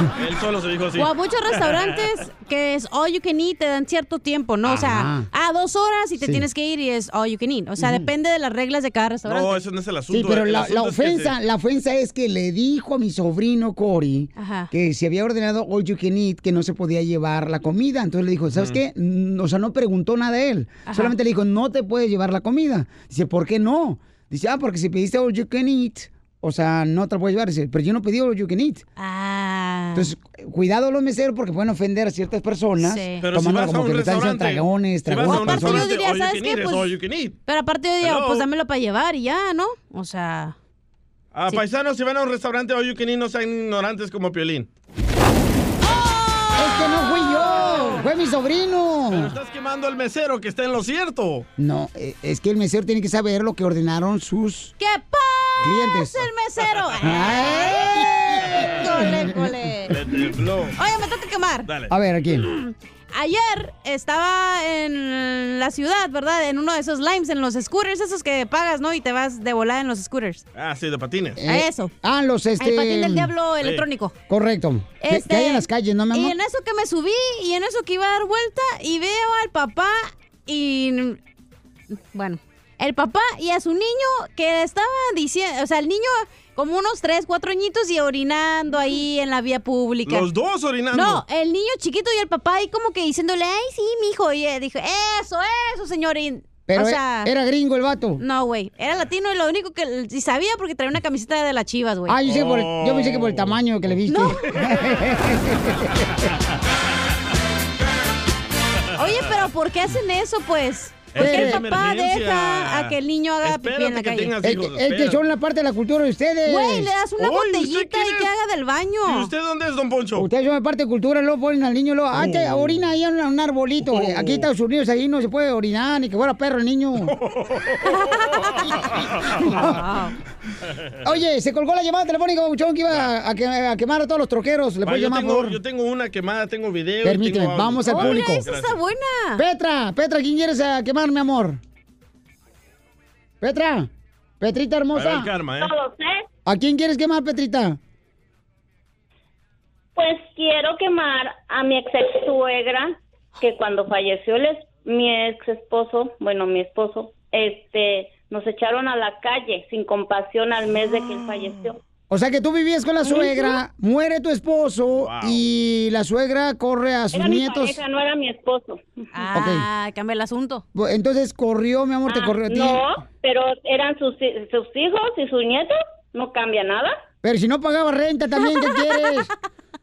Él solo se dijo así. O a muchos restaurantes que es all you can eat, te dan cierto tiempo, ¿no? O sea, a dos horas y te Sí. tienes que ir y es all you can eat. O sea, depende de las reglas de cada restaurante. No, eso no es el asunto. Sí, pero la, asunto la es que ofensa, se- la ofensa es que le dijo a mi sobrino Cory Ajá. que si había ordenado all you can eat, que no se podía llevar la comida. Entonces le dijo, ¿sabes qué? O sea, no preguntó nada a él. Ajá. Solamente le dijo, no te puedes llevar la comida. Dice, ¿por qué no? Dice, ah, porque si pediste all you can eat, o sea, no te la puedes llevar. Dice, pero yo no pedí all you can eat. Ah. Entonces, cuidado los meseros porque pueden ofender a ciertas personas. Sí. Pero si tomándola vas a como un que están restaurante, dragones, si a personas. restaurante, diría, you ¿sabes qué? es Pues- all you can eat. Pero aparte yo Hello. pues dámelo para llevar y ya, ¿no? O sea... Ah, paisanos, si van a un restaurante all you can eat, no sean ignorantes como Piolín. Es que no fui yo, fue mi sobrino. Pero estás quemando al mesero que está en lo cierto. No, eh, es que el mesero tiene que saber lo que ordenaron sus ¿Qué clientes. el mesero? Ay. Cole, cole. Le tembló. Oye, me toca quemar. Dale. A ver, aquí. Ayer estaba en la ciudad, ¿verdad? En uno de esos limes, en los scooters, esos que pagas, ¿no? Y te vas de volada en los scooters. Ah, sí, de patines. A eso. Ah, los este. El patín del diablo Sí. electrónico. Correcto. Este, Que hay en las calles, ¿no, mi Y en eso que me subí y en eso que iba a dar vuelta y veo al papá y... Bueno, el papá y a su niño que estaba diciendo, o sea, el niño como unos tres, cuatro añitos y orinando ahí en la vía pública. Los dos orinando. No, el niño chiquito y el papá ahí como que diciéndole, ay, sí, mijo. Y él dijo, eso, eso, señor. Y, Pero o e- sea, era gringo el vato. No, güey. Era latino y lo único que sí sabía porque traía una camiseta de las chivas, güey. Ah, yo, sé por el- yo pensé que por el tamaño que le viste. Oye, pero ¿por qué hacen eso, pues? ¿Por qué el papá deja a que el niño haga pipí en la calle? Es que, es que son la parte de la cultura de ustedes. Güey, le das una Oy, ¿usted botellita y que haga del baño. ¿Y usted dónde es, don Poncho? Ustedes son parte de cultura, luego ponen al niño, luego, ah, te Oh. orina ahí en un arbolito. Oh. Aquí en Estados Unidos, ahí no se puede orinar, ni que fuera perro el niño. Oye, se colgó la llamada telefónica, Babuchón, que iba a, que- a quemar a todos los troqueros. ¿Le puedes yo, llamar, por tengo, favor? yo tengo una quemada, tengo video. Permíteme, tengo vamos al público. Gracias. buena. Petra, Petra, ¿quién quieres a quemar, mi amor? Petra, Petrita hermosa. el karma, ¿eh? No lo sé. ¿A quién quieres quemar, Petrita? Pues quiero quemar a mi ex suegra que cuando falleció el es- mi ex esposo, bueno, mi esposo, este, nos echaron a la calle sin compasión al mes de que él falleció. O sea que tú vivías con la suegra, muere tu esposo y la suegra corre a sus Era mi nietos. pareja, no era mi esposo. Ah, cambia el asunto. Entonces corrió, mi amor, te Ah, corrió a ti. No, pero eran sus, sus hijos y sus nietos, no cambia nada. Pero si no pagaba renta también, ¿qué quieres?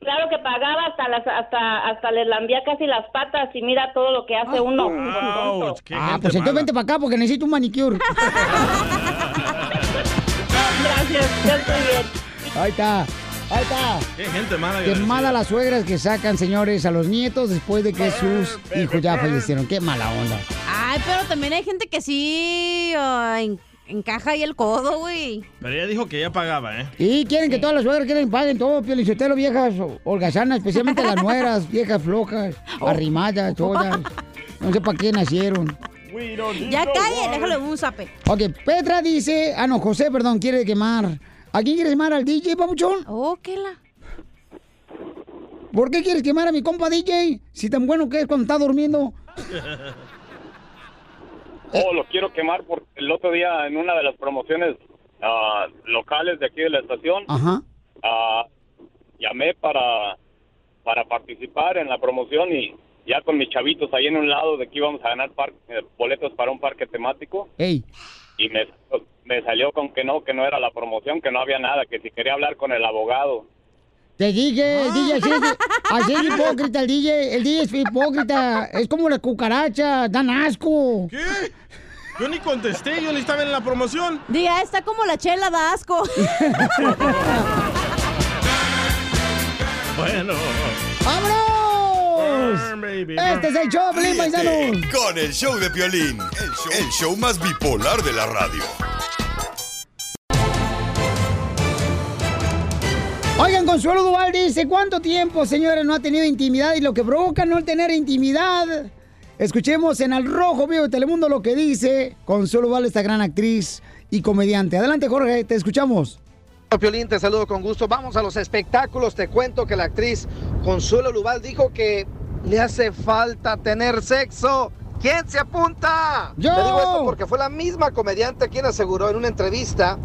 Claro que pagaba hasta las hasta hasta les lambía casi las patas y mira todo lo que hace uno. por tonto. Ah, pues entonces vente para acá porque necesito un manicure. Gracias, yo estoy bien. Ahí está, ahí está. Qué gente mala. Qué mala las suegras que sacan, señores, a los nietos después de que sus hijos ya fallecieron. Qué mala onda. Ay, pero también hay gente que sí en- encaja ahí el codo, güey. Pero ella dijo que ella pagaba, ¿eh? Y quieren que todas las suegras quieren paguen todo, piolichotelo, viejas holgazanas, especialmente las nueras, viejas flojas, arrimadas, todas. No sé para qué nacieron. Ya calle, déjale un zape. Ok, Petra dice, ah no, José, perdón, quiere quemar. ¿A quién quieres quemar? ¿Al DJ, papuchón? Oh, qué la. ¿Por qué quieres quemar a mi compa DJ? Si tan bueno que es cuando está durmiendo. Oh, lo quiero quemar porque el otro día en una de las promociones ah, locales de aquí de la estación Ajá. ah, llamé para para participar en la promoción y ya con mis chavitos ahí en un lado de que íbamos a ganar par- eh, boletos para un parque temático Ey. y me, me salió con que no, que no era la promoción, que no había nada, que si quería hablar con el abogado. Te dije, el DJ así es, así es hipócrita el DJ. El DJ es hipócrita. Es como la cucaracha, dan asco. ¿Qué? Yo ni contesté, yo ni estaba en la promoción. Diga, está como la chela, da asco. Bueno. ¡Vámonos! baby. Este es el show, Pelín, paisanos. Con el show de Piolín, el show, el show más bipolar de la radio. Oigan, Consuelo Duval dice, ¿cuánto tiempo, señores, no ha tenido intimidad y lo que provoca no tener intimidad? Escuchemos en Al Rojo Vivo de Telemundo lo que dice Consuelo Duval, esta gran actriz y comediante. Adelante, Jorge, te escuchamos. Piolín, te saludo con gusto. Vamos a los espectáculos. Te cuento que la actriz Consuelo Lubal dijo que le hace falta tener sexo. ¿Quién se apunta? ¡Yo! Te digo esto porque fue la misma comediante quien aseguró en una entrevista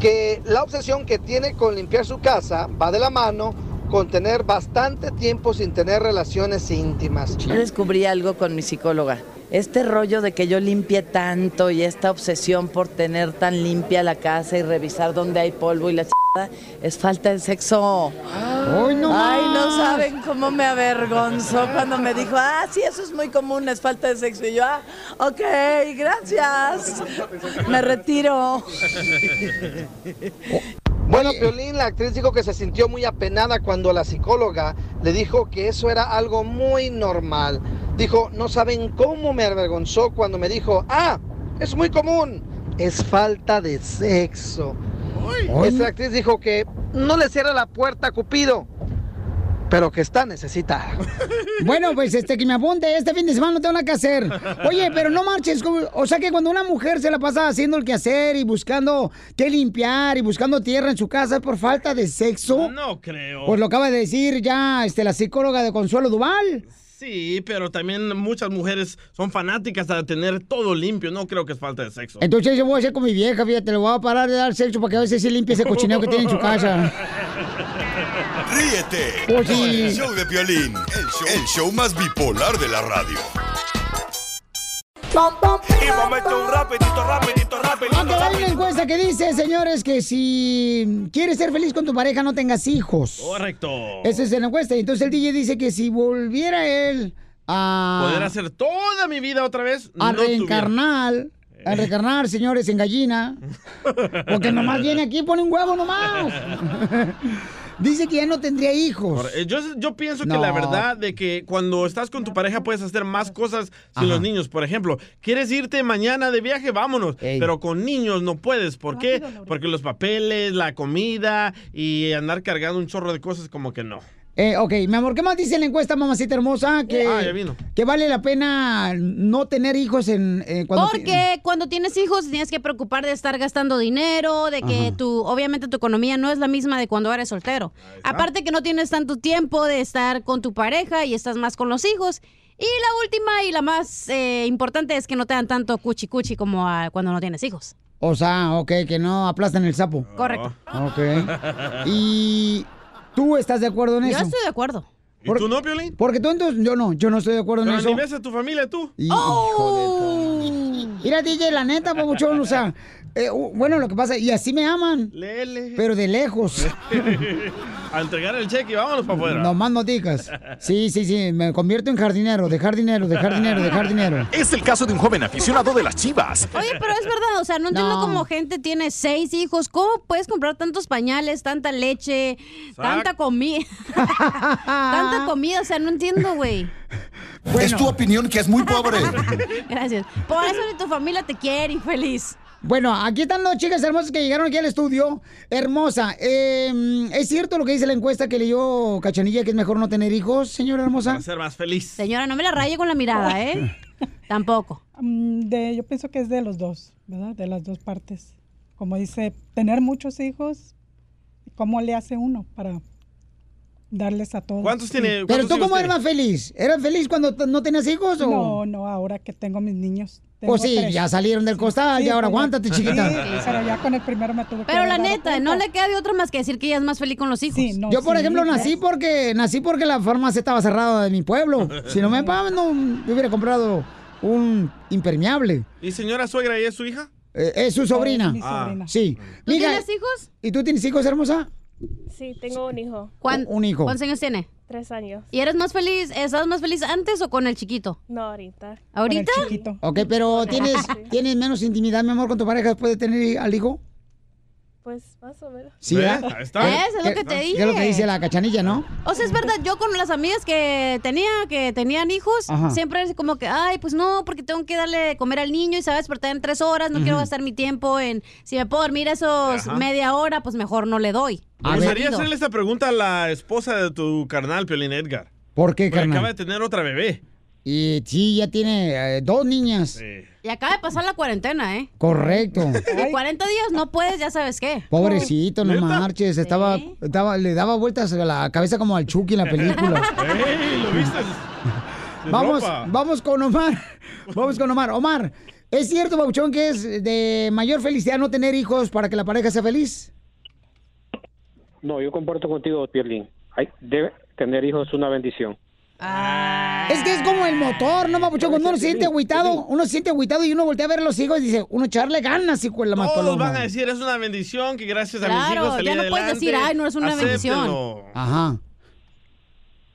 que la obsesión que tiene con limpiar su casa va de la mano con tener bastante tiempo sin tener relaciones íntimas. Yo descubrí algo con mi psicóloga. Este rollo de que yo limpie tanto y esta obsesión por tener tan limpia la casa y revisar dónde hay polvo y la es falta de sexo. ¡Ay, no Ay, no más! saben cómo me avergonzó cuando me dijo, ah, sí, eso es muy común, es falta de sexo. Y yo, ah, ok, gracias. Me retiro. Bueno, Piolín, la actriz dijo que se sintió muy apenada cuando la psicóloga le dijo que eso era algo muy normal. Dijo, no saben cómo me avergonzó cuando me dijo, ah, es muy común, es falta de sexo. Esta actriz dijo que no le cierra la puerta a Cupido, pero que está necesitada. Bueno, pues este que me apunte, este fin de semana no tengo nada que hacer. Oye, pero no marches, como- o sea que cuando una mujer se la pasa haciendo el quehacer y buscando qué limpiar y buscando tierra en su casa es por falta de sexo. No creo. Pues lo acaba de decir ya este, la psicóloga de Consuelo Duval. Sí, pero también muchas mujeres son fanáticas a tener todo limpio. No creo que es falta de sexo. Entonces yo voy a hacer con mi vieja, fíjate, le voy a parar de dar sexo para que a veces sí limpie ese cochineo que tiene en su casa. Ríete Pues sí. el show de Piolín, el show, el show más bipolar de la radio. Que dice, señores, que si quieres ser feliz con tu pareja, no tengas hijos. Correcto. Esa es la encuesta. Y Entonces el DJ dice que si volviera él a, Poder hacer toda mi vida otra vez. a no tuviera. reencarnar, a reencarnar, señores, en gallina, porque nomás viene aquí y pone un huevo nomás. dice que ya no tendría hijos. Eh, Yo, yo pienso que la verdad de que cuando estás con tu pareja puedes hacer más cosas sin Ajá. los niños. Por ejemplo, ¿quieres irte mañana de viaje? Vámonos. Pero con niños no puedes. ¿Por qué? Porque los papeles, la comida y andar cargando un chorro de cosas como que no. Eh, ok, mi amor, ¿qué más dice la encuesta, mamacita hermosa? Que, Ah, ya vino. que vale la pena no tener hijos en eh, cuando ti- Porque cuando tienes hijos tienes que preocupar de estar gastando dinero, de que Ajá. tu, obviamente tu economía no es la misma de cuando eres soltero. Aparte que no tienes tanto tiempo de estar con tu pareja y estás más con los hijos. Y la última y la más eh, importante es que no te dan tanto cuchi cuchi como ah, cuando no tienes hijos. O sea, ok, que no aplastan el sapo. Correcto. Ok. ¿Y tú estás de acuerdo en Yo eso? estoy de acuerdo. ¿Y tú no, Piolín? Porque tú entonces, yo no, yo no estoy de acuerdo en Pero eso. ves a tu familia tú. De to- Mira, DJ, la neta, papuchón, o sea, eh, bueno, lo que pasa, y así me aman, Lele. pero de lejos. a entregar el cheque y vámonos para afuera. No más no digas. Sí, sí, sí, me convierto en jardinero, de jardinero, de jardinero, de jardinero. Es el caso de un joven aficionado de las chivas. Oye, pero es verdad, o sea, no entiendo No. cómo gente tiene seis hijos. ¿Cómo puedes comprar tantos pañales, tanta leche, tanta comida? tanta comida, o sea, no entiendo, güey. Es tu opinión que es muy pobre. Gracias. Por eso ni tu familia te quiere, infeliz. Bueno, aquí están dos chicas hermosas que llegaron aquí al estudio. Hermosa, eh, ¿es cierto lo que dice la encuesta que leyó Cachanilla que es mejor no tener hijos, señora hermosa? Para ser más feliz. Señora, no me la raye con la mirada, ¿eh? Tampoco. Mm, De, yo pienso que es de los dos, ¿verdad? De las dos partes. Como dice, tener muchos hijos, ¿cómo le hace uno para darles a todos? ¿Cuántos tiene- Pero tú, ¿cómo eres más feliz? ¿Eras feliz cuando no tenías hijos o...? No, no, ahora que tengo mis niños. Pues sí, tres. ya salieron del costal, Sí, ya ahora aguántate, chiquita. Sí, pero ya con el primero me tuve que Pero la neta, no le queda de otra más que decir que ella es más feliz con los hijos. Yo, por ejemplo, nací porque nací porque la farmacia estaba cerrada de mi pueblo. Si no me pagaban, no me hubiera comprado un impermeable. ¿Y señora suegra, ella es su hija? Eh, es su sobrina. mi sobrina. Sí. ¿Tú tienes hijos? ¿Y tú tienes hijos, hermosa? Sí, tengo un hijo. ¿Cuán- Un hijo. ¿Cuántos años tiene? Tres años. ¿Y eres más feliz, estás más feliz antes o con el chiquito? No, ahorita. ¿Ahorita? Ok, pero ¿tienes, ¿tienes menos intimidad, mi amor, con tu pareja después de tener al hijo? Pues más o menos. Sí. Ahí está. ¿Ves? Es lo ¿Qué- que te qué dije. es lo que dice la cachanilla, no? O sea, es verdad, yo con las amigas que tenía, que tenían hijos, Ajá. siempre es como que, ay, pues no, porque tengo que darle de comer al niño y sabes, pero en tres horas, no quiero gastar mi tiempo en, si me puedo dormir esos Ajá. media hora, pues mejor no le doy. Me gustaría hacerle esta pregunta a la esposa de tu carnal, Piolín Edgar. ¿Por qué, Porque carnal? acaba de tener otra bebé. Y sí, ya tiene eh, dos niñas. Y acaba de pasar la cuarentena, ¿eh? Correcto. De 40 días no puedes, ya sabes qué. Pobrecito, no marches. Estaba, estaba, le daba vueltas a la cabeza como al Chucky en la película. ¡Ey! ¿Lo viste? Vamos, ropa. vamos con Omar. Vamos con Omar. Omar, ¿es cierto, Bauchón, que es de mayor felicidad no tener hijos para que la pareja sea feliz? No, yo comparto contigo, Pierlin. Hay, debe tener hijos es una bendición. Es que es como el motor, ¿no, Papuchón? Cuando uno se siente agüitado, uno se siente agüitado y uno voltea a ver a los hijos y dice, uno echarle ganas, hijo de la más Todos paloma. van a decir, es una bendición que gracias a mis hijos salí ya no puedes adelante". decir, "Ay, no es una bendición". Acéptenlo. Ajá.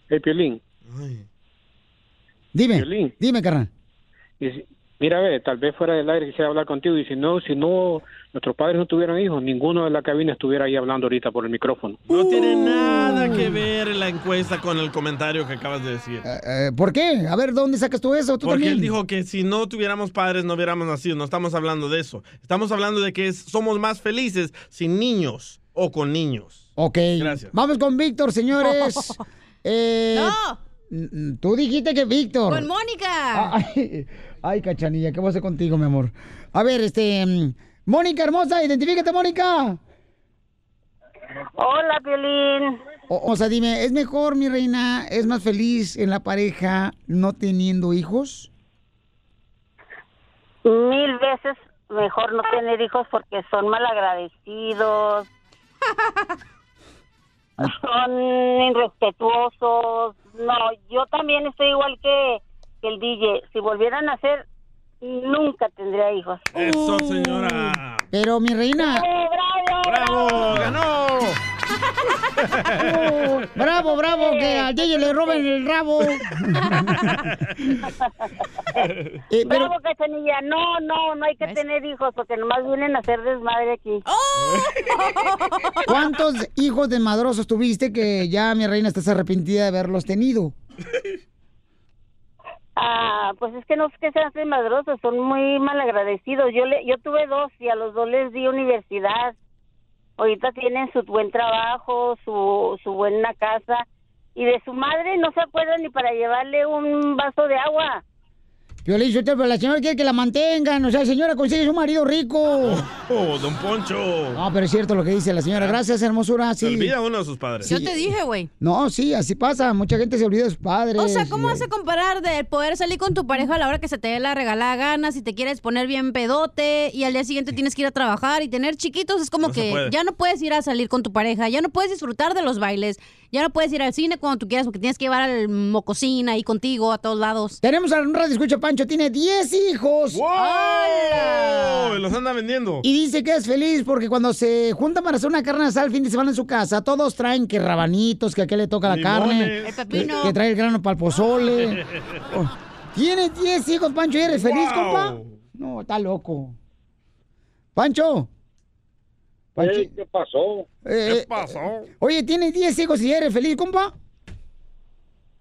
Hey, Piolín. Dime, dime, carnal. y si- Mira, ve, tal vez fuera del aire quisiera hablar contigo y si no, si no, nuestros padres no tuvieran hijos, ninguno de la cabina estuviera ahí hablando ahorita por el micrófono. No tiene nada que ver la encuesta con el comentario que acabas de decir. Eh, ¿Por qué? A ver, ¿dónde sacas tú eso? ¿Tú Porque también? él dijo que si no tuviéramos padres no hubiéramos nacido. No estamos hablando de eso. Estamos hablando de que es- somos más felices sin niños o con niños. Ok. Gracias. Vamos con Víctor, señores. Eh, n- Tú dijiste que Víctor. Con Mónica. Ay, ay, cachanilla, ¿qué voy a hacer contigo, mi amor? A ver, este. Mónica hermosa, identifícate, Mónica. Hola, Piolín. O, o sea, dime, ¿es mejor, mi reina, es más feliz en la pareja no teniendo hijos? Mil veces mejor no tener hijos porque son malagradecidos, son irrespetuosos. No, yo también estoy igual que, que el DJ. Si volvieran a ser, nunca tendría hijos. Eso, señora. Pero, mi reina... ¡Bravo! ¡Ganó! bravo, bravo, que al DJ le roben el rabo. Eh, pero- Bravo, Cachanilla. No, no, no hay que tener hijos porque nomás vienen a hacer desmadre aquí. ¿Cuántos hijos de madrosos tuviste que ya mi reina estás arrepentida de haberlos tenido? Ah, pues es que no es que sean madrosos, son muy malagradecidos. Yo le, yo tuve dos y a los dos les di universidad. Ahorita tienen su buen trabajo, su, su buena casa y de su madre no se acuerdan ni para llevarle un vaso de agua. Piolín, Sotelo, pero la señora quiere que la mantengan. O sea, señora, consigue un marido rico. Oh, don Poncho. No, pero es cierto lo que dice la señora. Gracias, hermosura. Se olvida uno de sus padres. Sí. güey. No, sí, así pasa. Mucha gente se olvida de sus padres. O sea, ¿cómo Y- vas a comparar de poder salir con tu pareja a la hora que se te dé la regalada gana, si te quieres poner bien pedote y al día siguiente tienes que ir a trabajar y tener chiquitos? Es como No que ya no puedes ir a salir con tu pareja, ya no puedes disfrutar de los bailes, ya no puedes ir al cine cuando tú quieras porque tienes que llevar al mococina ahí contigo a todos lados. Tenemos a un radio escucha Pancho, tiene 10 hijos. ¡Oh! Los anda vendiendo. Y dice que es feliz porque cuando se juntan para hacer una carne asada el fin de semana en su casa, todos traen que rabanitos, que a qué le toca la Limones. carne, El que, pepino. que trae el grano para el pozole. Oh, Tiene 10 hijos, Pancho, ¿y eres feliz, Wow. compa? No, está loco. Pancho. Panchi- ¿Qué pasó? Eh, eh, Oye, ¿tienes 10 hijos y eres feliz, compa?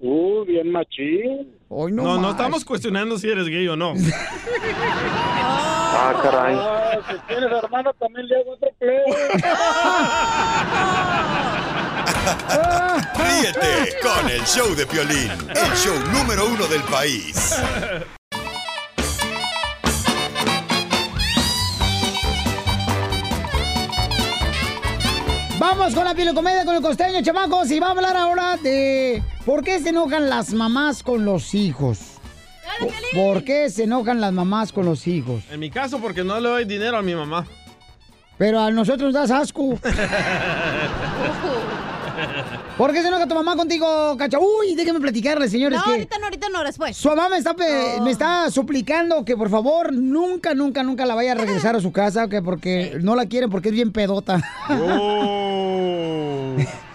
Uh, bien machín. Hoy No, no, estamos cuestionando si eres gay o no. Ah, caray. si tienes hermano, también le hago otro play. Ríete con el show de Piolín, el show número uno del país. Vamos con la pilocomedia con el costeño, chamacos, y va a hablar ahora de por qué se enojan las mamás con los hijos. ¿Por qué se enojan las mamás con los hijos? En mi caso, porque no le doy dinero a mi mamá. Pero a nosotros nos das asco. ¿Por qué se enoja tu mamá contigo, cacha? Uy, déjenme platicarle, señores, No, que ahorita no, ahorita no, después. su mamá me está, pe- me está suplicando que por favor nunca, nunca, nunca la vaya a regresar a su casa, que porque no la quieren porque es bien pedota.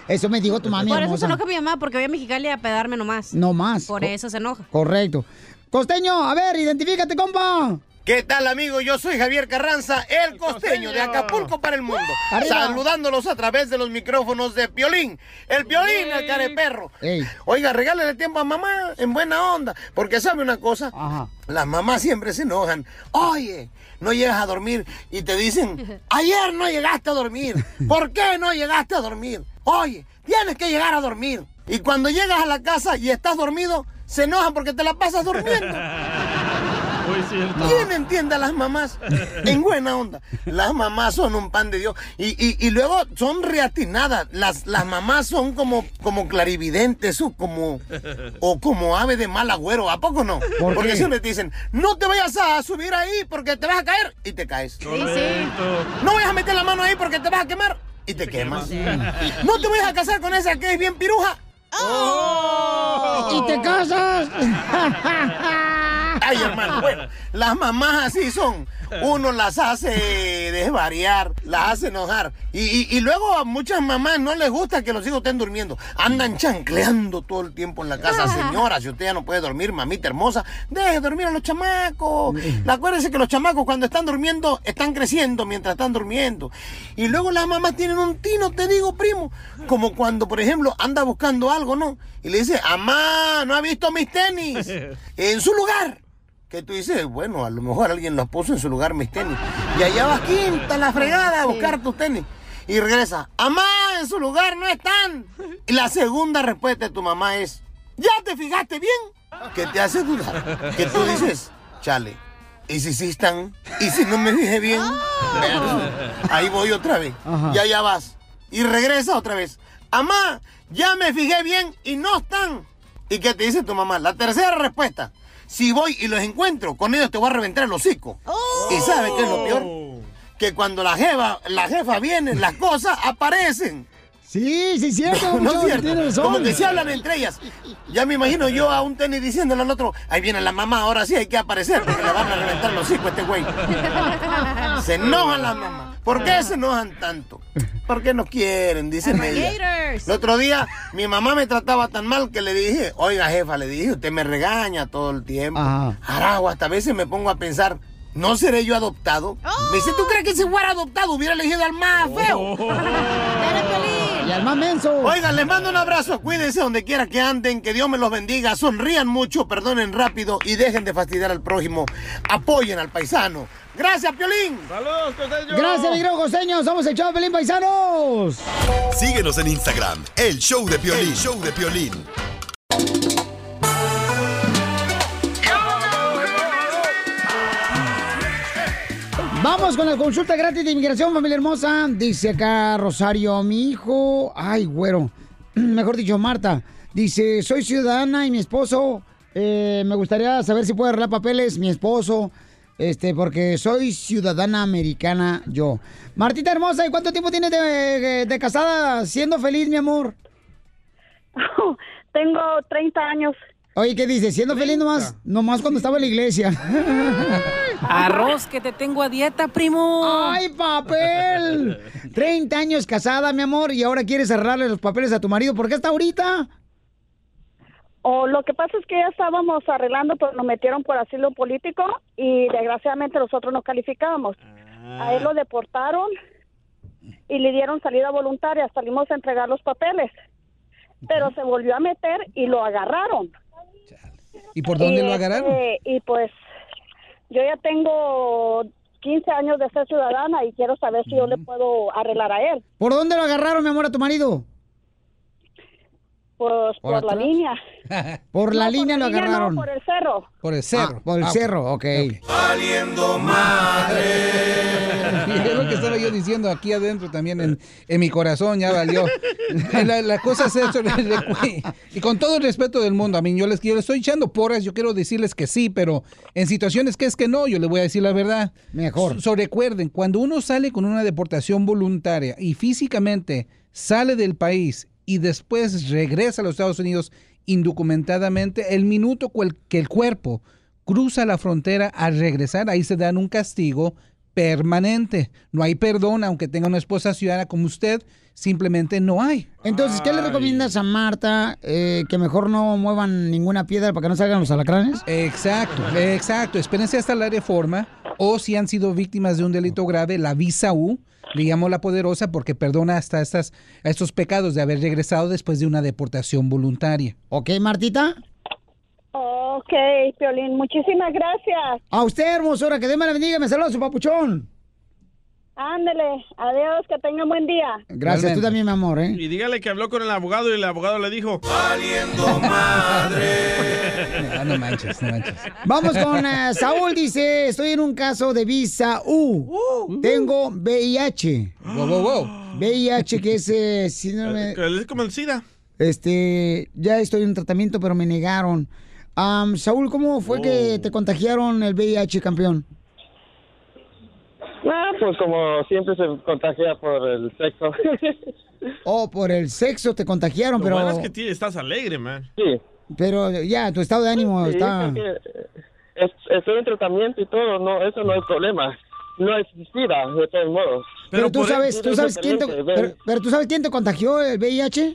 Eso me dijo tu mami Por eso hermosa. se enoja mi mamá, porque voy a Mexicali a pedarme nomás. No más. Por Co- eso se enoja. Correcto. Costeño, a ver, identifícate, compa. ¿Qué tal, amigo? Yo soy Javier Carranza, el costeño de Acapulco para el mundo. Arriba. Saludándolos a través de los micrófonos de Piolín. El Piolín, el careperro. Oiga, regálale tiempo a mamá en buena onda. Porque sabe una cosa, las mamás siempre se enojan. Oye, no llegas a dormir y te dicen, ayer no llegaste a dormir. ¿Por qué no llegaste a dormir? Oye, tienes que llegar a dormir. Y cuando llegas a la casa y estás dormido, se enojan porque te la pasas durmiendo. Muy cierto. ¿Quién entiende a las mamás? En buena onda. Las mamás son un pan de Dios. Y, y- y luego son reatinadas. Las, las mamás son como, como clarividentes o como, o como ave de mal agüero. ¿A poco no? ¿Por porque qué? siempre te dicen, no te vayas a subir ahí porque te vas a caer y te caes. Correcto. No vayas a meter la mano ahí porque te vas a quemar y te quemas. No te vayas a casar con esa que es bien piruja. ¿Y te casas? Ay, hermano, bueno, las mamás así son. Uno las hace desvariar, las hace enojar. Y, y- y luego a muchas mamás no les gusta que los hijos estén durmiendo. Andan chancleando todo el tiempo en la casa. Señora, si usted ya no puede dormir, mamita hermosa, deje dormir a los chamacos. Acuérdense que los chamacos cuando están durmiendo están creciendo mientras están durmiendo. Y luego las mamás tienen un tino, te digo, primo. Como cuando, por ejemplo, anda buscando algo, ¿no? Y le dice, amá, no ha visto mis tenis en su lugar. Que tú dices, bueno, a lo mejor alguien los puso en su lugar mis tenis. Y allá vas quinta la fregada a buscar tus tenis. Y regresa, amá, en su lugar no están. Y la segunda respuesta de tu mamá es, ¿ya te fijaste bien? Que te hace dudar. Que tú dices, chale, ¿y si sí están? ¿Y si no me fijé bien? Vean, ahí voy otra vez. Ajá. Y allá vas. Y regresa otra vez. Amá, Ya me fijé bien y no están. ¿Y qué te dice tu mamá? La tercera respuesta. Si voy y los encuentro, con ellos te voy a reventar el hocico. ¿Y sabes qué es lo peor? Que cuando la jefa, la jefa viene, las cosas aparecen. Sí, sí, es cierto. No es cierto. Como que se hablan entre ellas. Ya me imagino yo a un tenis diciéndole al otro, ahí viene la mamá, ahora sí hay que aparecer, porque le van a reventar los hijos a este güey. Se enojan las mamás. ¿Por qué se enojan tanto? Porque no quieren, dicen ellas. El otro día mi mamá me trataba tan mal que le dije, oiga jefa, le dije, usted me regaña todo el tiempo. Ajá. Aragua, hasta a veces me pongo a pensar, ¿no seré yo adoptado? Me dice, ¿tú crees que si fuera adoptado hubiera elegido al más feo? Y al más menso. Oigan, les mando un abrazo, cuídense donde quiera que anden, que Dios me los bendiga, sonrían mucho, perdonen rápido y dejen de fastidiar al prójimo, apoyen al paisano. Gracias, Piolín. Saludos, costeño. Gracias, mi querido costeño. Somos el show de Pelín Paisanos. Síguenos en Instagram, el show de Piolín. El show de Piolín. Vamos con la consulta gratis de inmigración, familia hermosa. Dice acá Rosario, mi hijo. Ay, güero. Mejor dicho, Marta. Dice, soy ciudadana y mi esposo. eh, me gustaría saber si puede arreglar papeles, mi esposo. Este, porque soy ciudadana americana yo. Martita hermosa, ¿y cuánto tiempo tienes de, casada siendo feliz, mi amor? Tengo 30 años. Oye, ¿qué dices? Siendo feliz nomás, nomás cuando estaba en la iglesia. Arroz, que te tengo a dieta, primo. ¡Ay, papel! 30 años casada, mi amor, y ahora quieres cerrarle los papeles a tu marido. ¿Por qué está ahorita? O lo que pasa es que ya estábamos arreglando, pero nos metieron por asilo político y desgraciadamente nosotros no calificábamos. A él lo deportaron y le dieron salida voluntaria. Salimos a entregar los papeles, pero se volvió a meter y lo agarraron. ¿Y por dónde Y, lo agarraron? este, y pues yo ya tengo 15 años de ser ciudadana y quiero saber si yo le puedo arreglar a él. ¿Por dónde lo agarraron, mi amor, a tu marido? Pues ¿Por por, la línea. Por la No, línea lo línea no, agarraron. por el cerro. Por el cerro. Ah, por el Ah, cerro, ok. Valiendo madre. Y es lo que estaba yo diciendo aquí adentro también en, en mi corazón, ya valió. La, la cosa es eso. Y con todo el respeto del mundo, a mí yo les, yo les estoy echando porras, yo quiero decirles que sí, pero en situaciones que es que no, yo le voy a decir la verdad. Mejor. So, recuerden, cuando uno sale con una deportación voluntaria y físicamente sale del país y después regresa a los Estados Unidos indocumentadamente, el minuto que el cuerpo cruza la frontera al regresar, ahí se dan un castigo permanente. No hay perdón, aunque tenga una esposa ciudadana como usted, simplemente no hay. Entonces, ¿qué le recomiendas a Marta? Eh, que mejor no muevan ninguna piedra para que no salgan los alacranes. Exacto, exacto. Espérense hasta la reforma o si han sido víctimas de un delito grave, la visa U, le llamo la poderosa porque perdona hasta estas, estos pecados de haber regresado después de una deportación voluntaria. ¿Ok, Martita? Ok, Piolín, muchísimas gracias. A usted, hermosura, que Dios me la bendiga. Me saluda su papuchón. Ándele, adiós, que tengan buen día. Gracias, tú también, mi amor, ¿eh? Y dígale que habló con el abogado y el abogado le dijo... Valiendo madre. Ah, no manches, no manches. Vamos con eh, Saúl, dice, estoy en un caso de visa U. Tengo VIH. Wow, wow, wow. VIH, que es eh, síndrome... Que es como el SIDA. Este, ya estoy en tratamiento, pero me negaron. Saúl, ¿cómo fue que te contagiaron el VIH, campeón? Ah, pues como siempre se contagia por el sexo. Oh, por el sexo te contagiaron, Lo pero... bueno es que estás alegre, man. Sí. Pero ya, tu estado de ánimo está... Estoy en tratamiento y todo, no, eso no es problema. No es SIDA, de todos modos. Pero, pero tú sabes, tú sabes quién te, pero, tú sabes quién te contagió el VIH?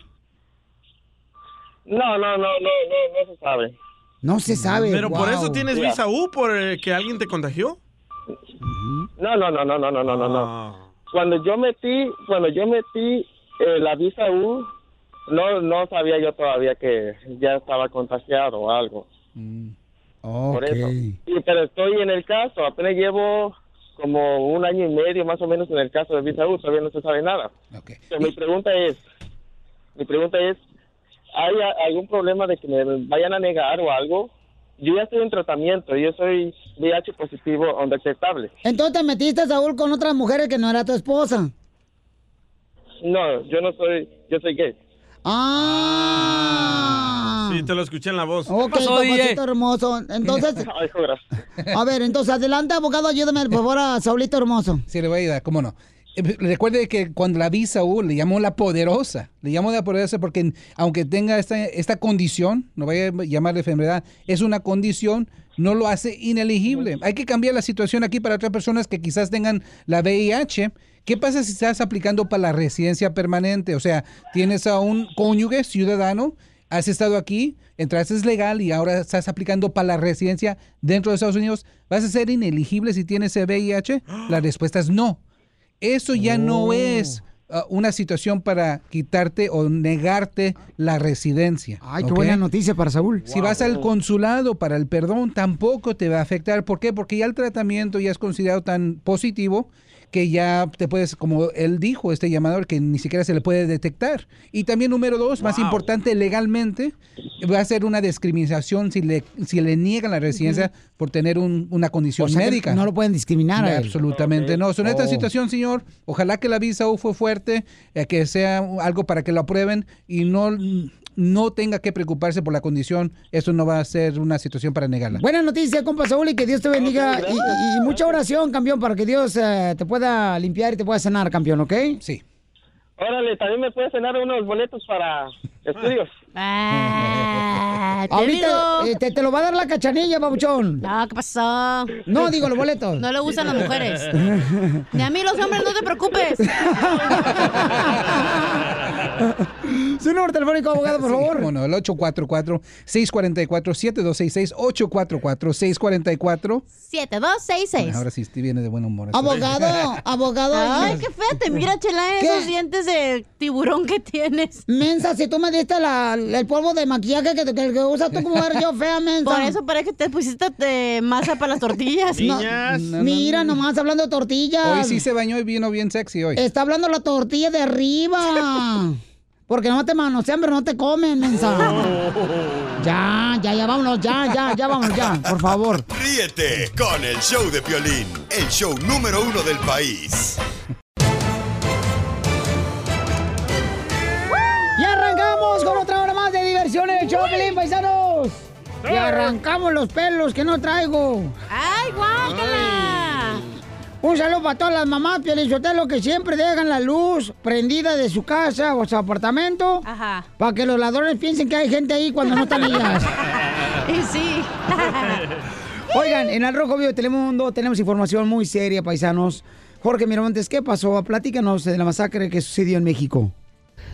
No, no, no, no, no, no se sabe. No se sabe. Pero por eso tienes visa U por eh, que alguien te contagió. Uh -huh. No, no, no, no, no, no, no, no. Cuando yo metí, cuando yo metí eh, la visa U, no, no sabía yo todavía que ya estaba contagiado o algo. Por eso. Y, pero estoy en el caso, apenas llevo como un año y medio más o menos en el caso de visa U, todavía no se sabe nada. Pero mi pregunta es, mi pregunta es, ¿hay algún problema de que me vayan a negar o algo? Yo ya estoy en tratamiento, yo soy VIH positivo undetectable. Entonces te metiste, Saúl, con otras mujeres que no era tu esposa. No, yo no soy, yo soy gay. Ah. Sí, te lo escuché en la voz. Ok, papacito hermoso. Entonces, Ay, a ver, entonces adelante, abogado, ayúdame por favor a Saulito hermoso. Sí, le voy a ayudar, cómo no. Eh, Recuerde que cuando la vi Saúl, le llamó la poderosa. Le llamó la poderosa porque aunque tenga esta, esta condición, no vaya a llamar de enfermedad, es una condición, no lo hace ineligible. Hay que cambiar la situación aquí para otras personas que quizás tengan la VIH. ¿Qué pasa si estás aplicando para la residencia permanente? O sea, tienes a un cónyuge ciudadano, has estado aquí, entraste es legal y ahora estás aplicando para la residencia dentro de Estados Unidos. ¿Vas a ser ineligible si tienes VIH? La respuesta es no. Eso ya no Oh. es uh, una situación para quitarte o negarte la residencia. Ay, qué buena noticia para Saúl. Si vas al consulado para el perdón, tampoco te va a afectar. ¿Por qué? Porque ya el tratamiento ya es considerado tan positivo que ya te puedes, como él dijo, este llamador, que ni siquiera se le puede detectar. Y también número dos, más importante, legalmente, va a ser una discriminación si le, si le niegan la residencia por tener un- una condición O sea que médica. no lo pueden discriminar él. Absolutamente no. So, en esta Oh. situación, señor, ojalá que la visa U fue fuerte, eh, que sea algo para que lo aprueben y no, no tenga que preocuparse por la condición. Eso no va a ser una situación para negarla. Buena noticia, compa Saúl, y que Dios te bendiga. y, y- y mucha oración, campeón, para que Dios eh, te pueda limpiar y te pueda sanar, campeón, ¿ok? Sí. Órale, también me puedes cenar unos boletos para estudios. Ah, te Ahorita digo. eh, te, te lo va a dar la cachanilla, babuchón. No, ¿qué pasó? No, digo los boletos. No le gustan las mujeres. Ni a mí los hombres, no te preocupes. Su número telefónico, abogado, por favor. Bueno, el 844-644-7266, 844-644. 7266. Ahora sí, Steve viene de buen humor. Abogado, abogado. Ay, qué fea te mira, chela, ¿Qué? esos dientes de tiburón que tienes. Mensa, si tú me diste la- el polvo de maquillaje que, que, que usas tú como mujer, yo fea, mensa. Por eso parece que te pusiste de masa para las tortillas. No, mira, nomás hablando de tortillas. Hoy sí se bañó y vino bien sexy hoy. Está hablando la tortilla de arriba. Porque no te manosean, pero no te comen, mensa. Ya, ya, ya, vámonos, ya, ya, ya, vámonos, ya, por favor. Ríete con el show de Piolín, el show número uno del país. Diversión en el show, Pelín, paisanos. Y arrancamos los pelos que no traigo. ¡Ay, guácala! Un saludo para todas las mamás, Pielichotelo, que siempre dejan la luz prendida de su casa o su apartamento. Ajá. Para que los ladrones piensen que hay gente ahí cuando no están ellas. Y sí. Oigan, en el Rojo Vivo de Telemundo tenemos información muy seria, paisanos. Jorge Miramontes, ¿qué pasó? Platícanos de la masacre que sucedió en México.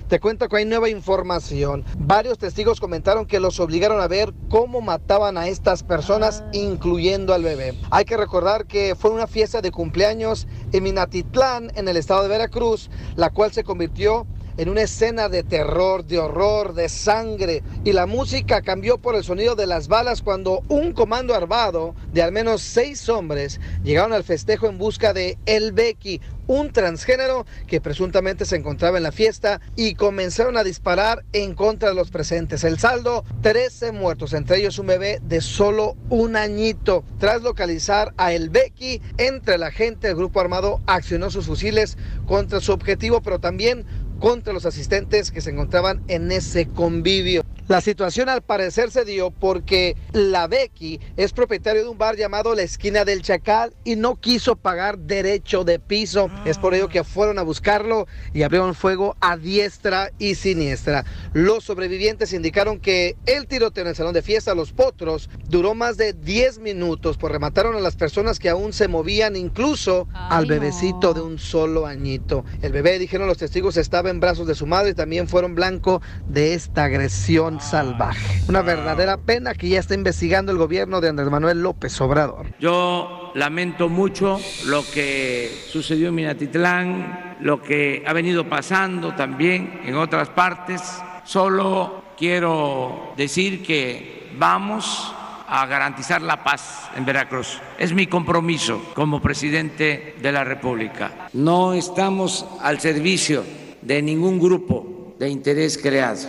Te cuento que hay nueva información. Varios testigos comentaron que los obligaron a ver cómo mataban a estas personas, incluyendo al bebé. Hay que recordar que fue una fiesta de cumpleaños en Minatitlán, en el estado de Veracruz, la cual se convirtió en una escena de terror, de horror, de sangre. Y la música cambió por el sonido de las balas cuando un comando armado de al menos seis hombres llegaron al festejo en busca de El Becky, un transgénero que presuntamente se encontraba en la fiesta y comenzaron a disparar en contra de los presentes. El saldo, 13 muertos, entre ellos un bebé de solo un añito. Tras localizar a El Becky, entre la gente, el grupo armado accionó sus fusiles contra su objetivo, pero también contra los asistentes que se encontraban en ese convivio. La situación al parecer se dio porque la Becky es propietario de un bar llamado La Esquina del Chacal y no quiso pagar derecho de piso. Es por ello que fueron a buscarlo y abrieron fuego a diestra y siniestra. Los sobrevivientes indicaron que el tiroteo en el salón de fiesta Los Potros duró más de 10 minutos, pues remataron a las personas que aún se movían, incluso al bebecito de un solo añito. El bebé, dijeron los testigos, estaba en brazos de su madre y también fueron blanco de esta agresión salvaje. Una verdadera pena que ya está investigando el gobierno de Andrés Manuel López Obrador. Yo lamento mucho lo que sucedió en Minatitlán, lo que ha venido pasando también en otras partes. Solo quiero decir que vamos a garantizar la paz en Veracruz. Es mi compromiso como presidente de la República. No estamos al servicio de ningún grupo de interés creado.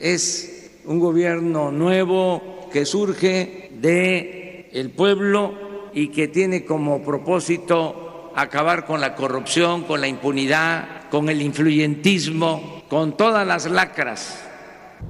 Es un gobierno nuevo que surge de el pueblo y que tiene como propósito acabar con la corrupción, con la impunidad, con el influyentismo, con todas las lacras.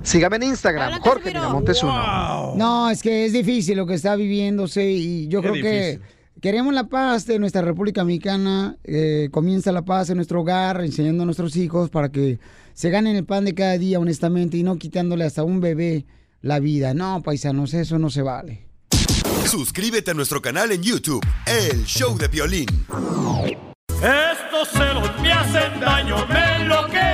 Sígame en Instagram, Jorge Miramontes uno. No, es que es difícil lo que está viviéndose y yo Qué creo que queremos la paz de nuestra República Mexicana. eh, comienza la paz en nuestro hogar, enseñando a nuestros hijos para que se ganen el pan de cada día, honestamente, y no quitándole hasta a un bebé la vida. No, paisanos, eso no se vale. Suscríbete a nuestro canal en YouTube, El Show de Violín. Estos celos me hacen daño, me enloquece.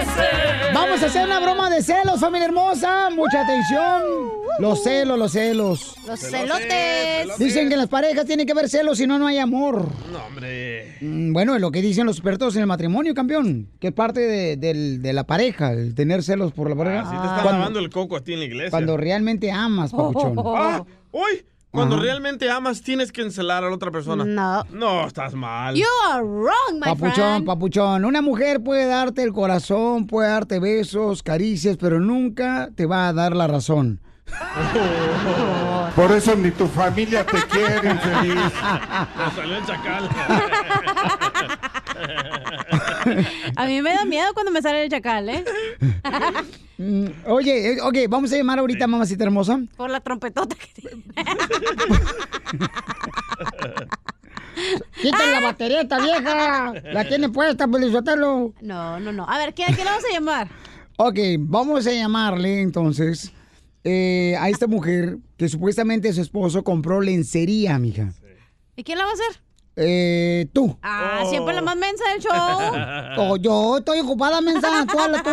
Vamos a hacer una broma de celos, familia hermosa. Mucha atención. Los celos, los celos. Los celotes. Dicen que en las parejas tiene que haber celos, si no, no hay amor. No, hombre. Mm, Bueno, es lo que dicen los expertos en el matrimonio, campeón. Que es parte de, de la pareja, el tener celos por la pareja. Si te está Cuando- lavando el coco a ti en la iglesia. Cuando realmente amas, papuchón. Ah, uy, cuando Ajá. realmente amas, tienes que encelar a la otra persona. No. No, estás mal. You are wrong, my Papuchón, friend. papuchón. Una mujer puede darte el corazón, puede darte besos, caricias, pero nunca te va a dar la razón. Por eso ni tu familia te quiere, infeliz. Te salió el chacal. A mí me da miedo cuando me sale el chacal, ¿eh? Mm, Oye, eh, ok, vamos a llamar ahorita a mamacita hermosa. Por la trompetota que tiene. Quítale la batería esta vieja. La tiene puesta, Pelizotelo. No, no, no. A ver, ¿qué, ¿a qué le vamos a llamar? Ok, vamos a llamarle entonces eh, a esta mujer que supuestamente su esposo compró lencería, mija. ¿Y quién la va a hacer? Eh, tú. Ah, siempre la más mensa del show. Oh, yo estoy ocupada, mensa. Tú habla tú.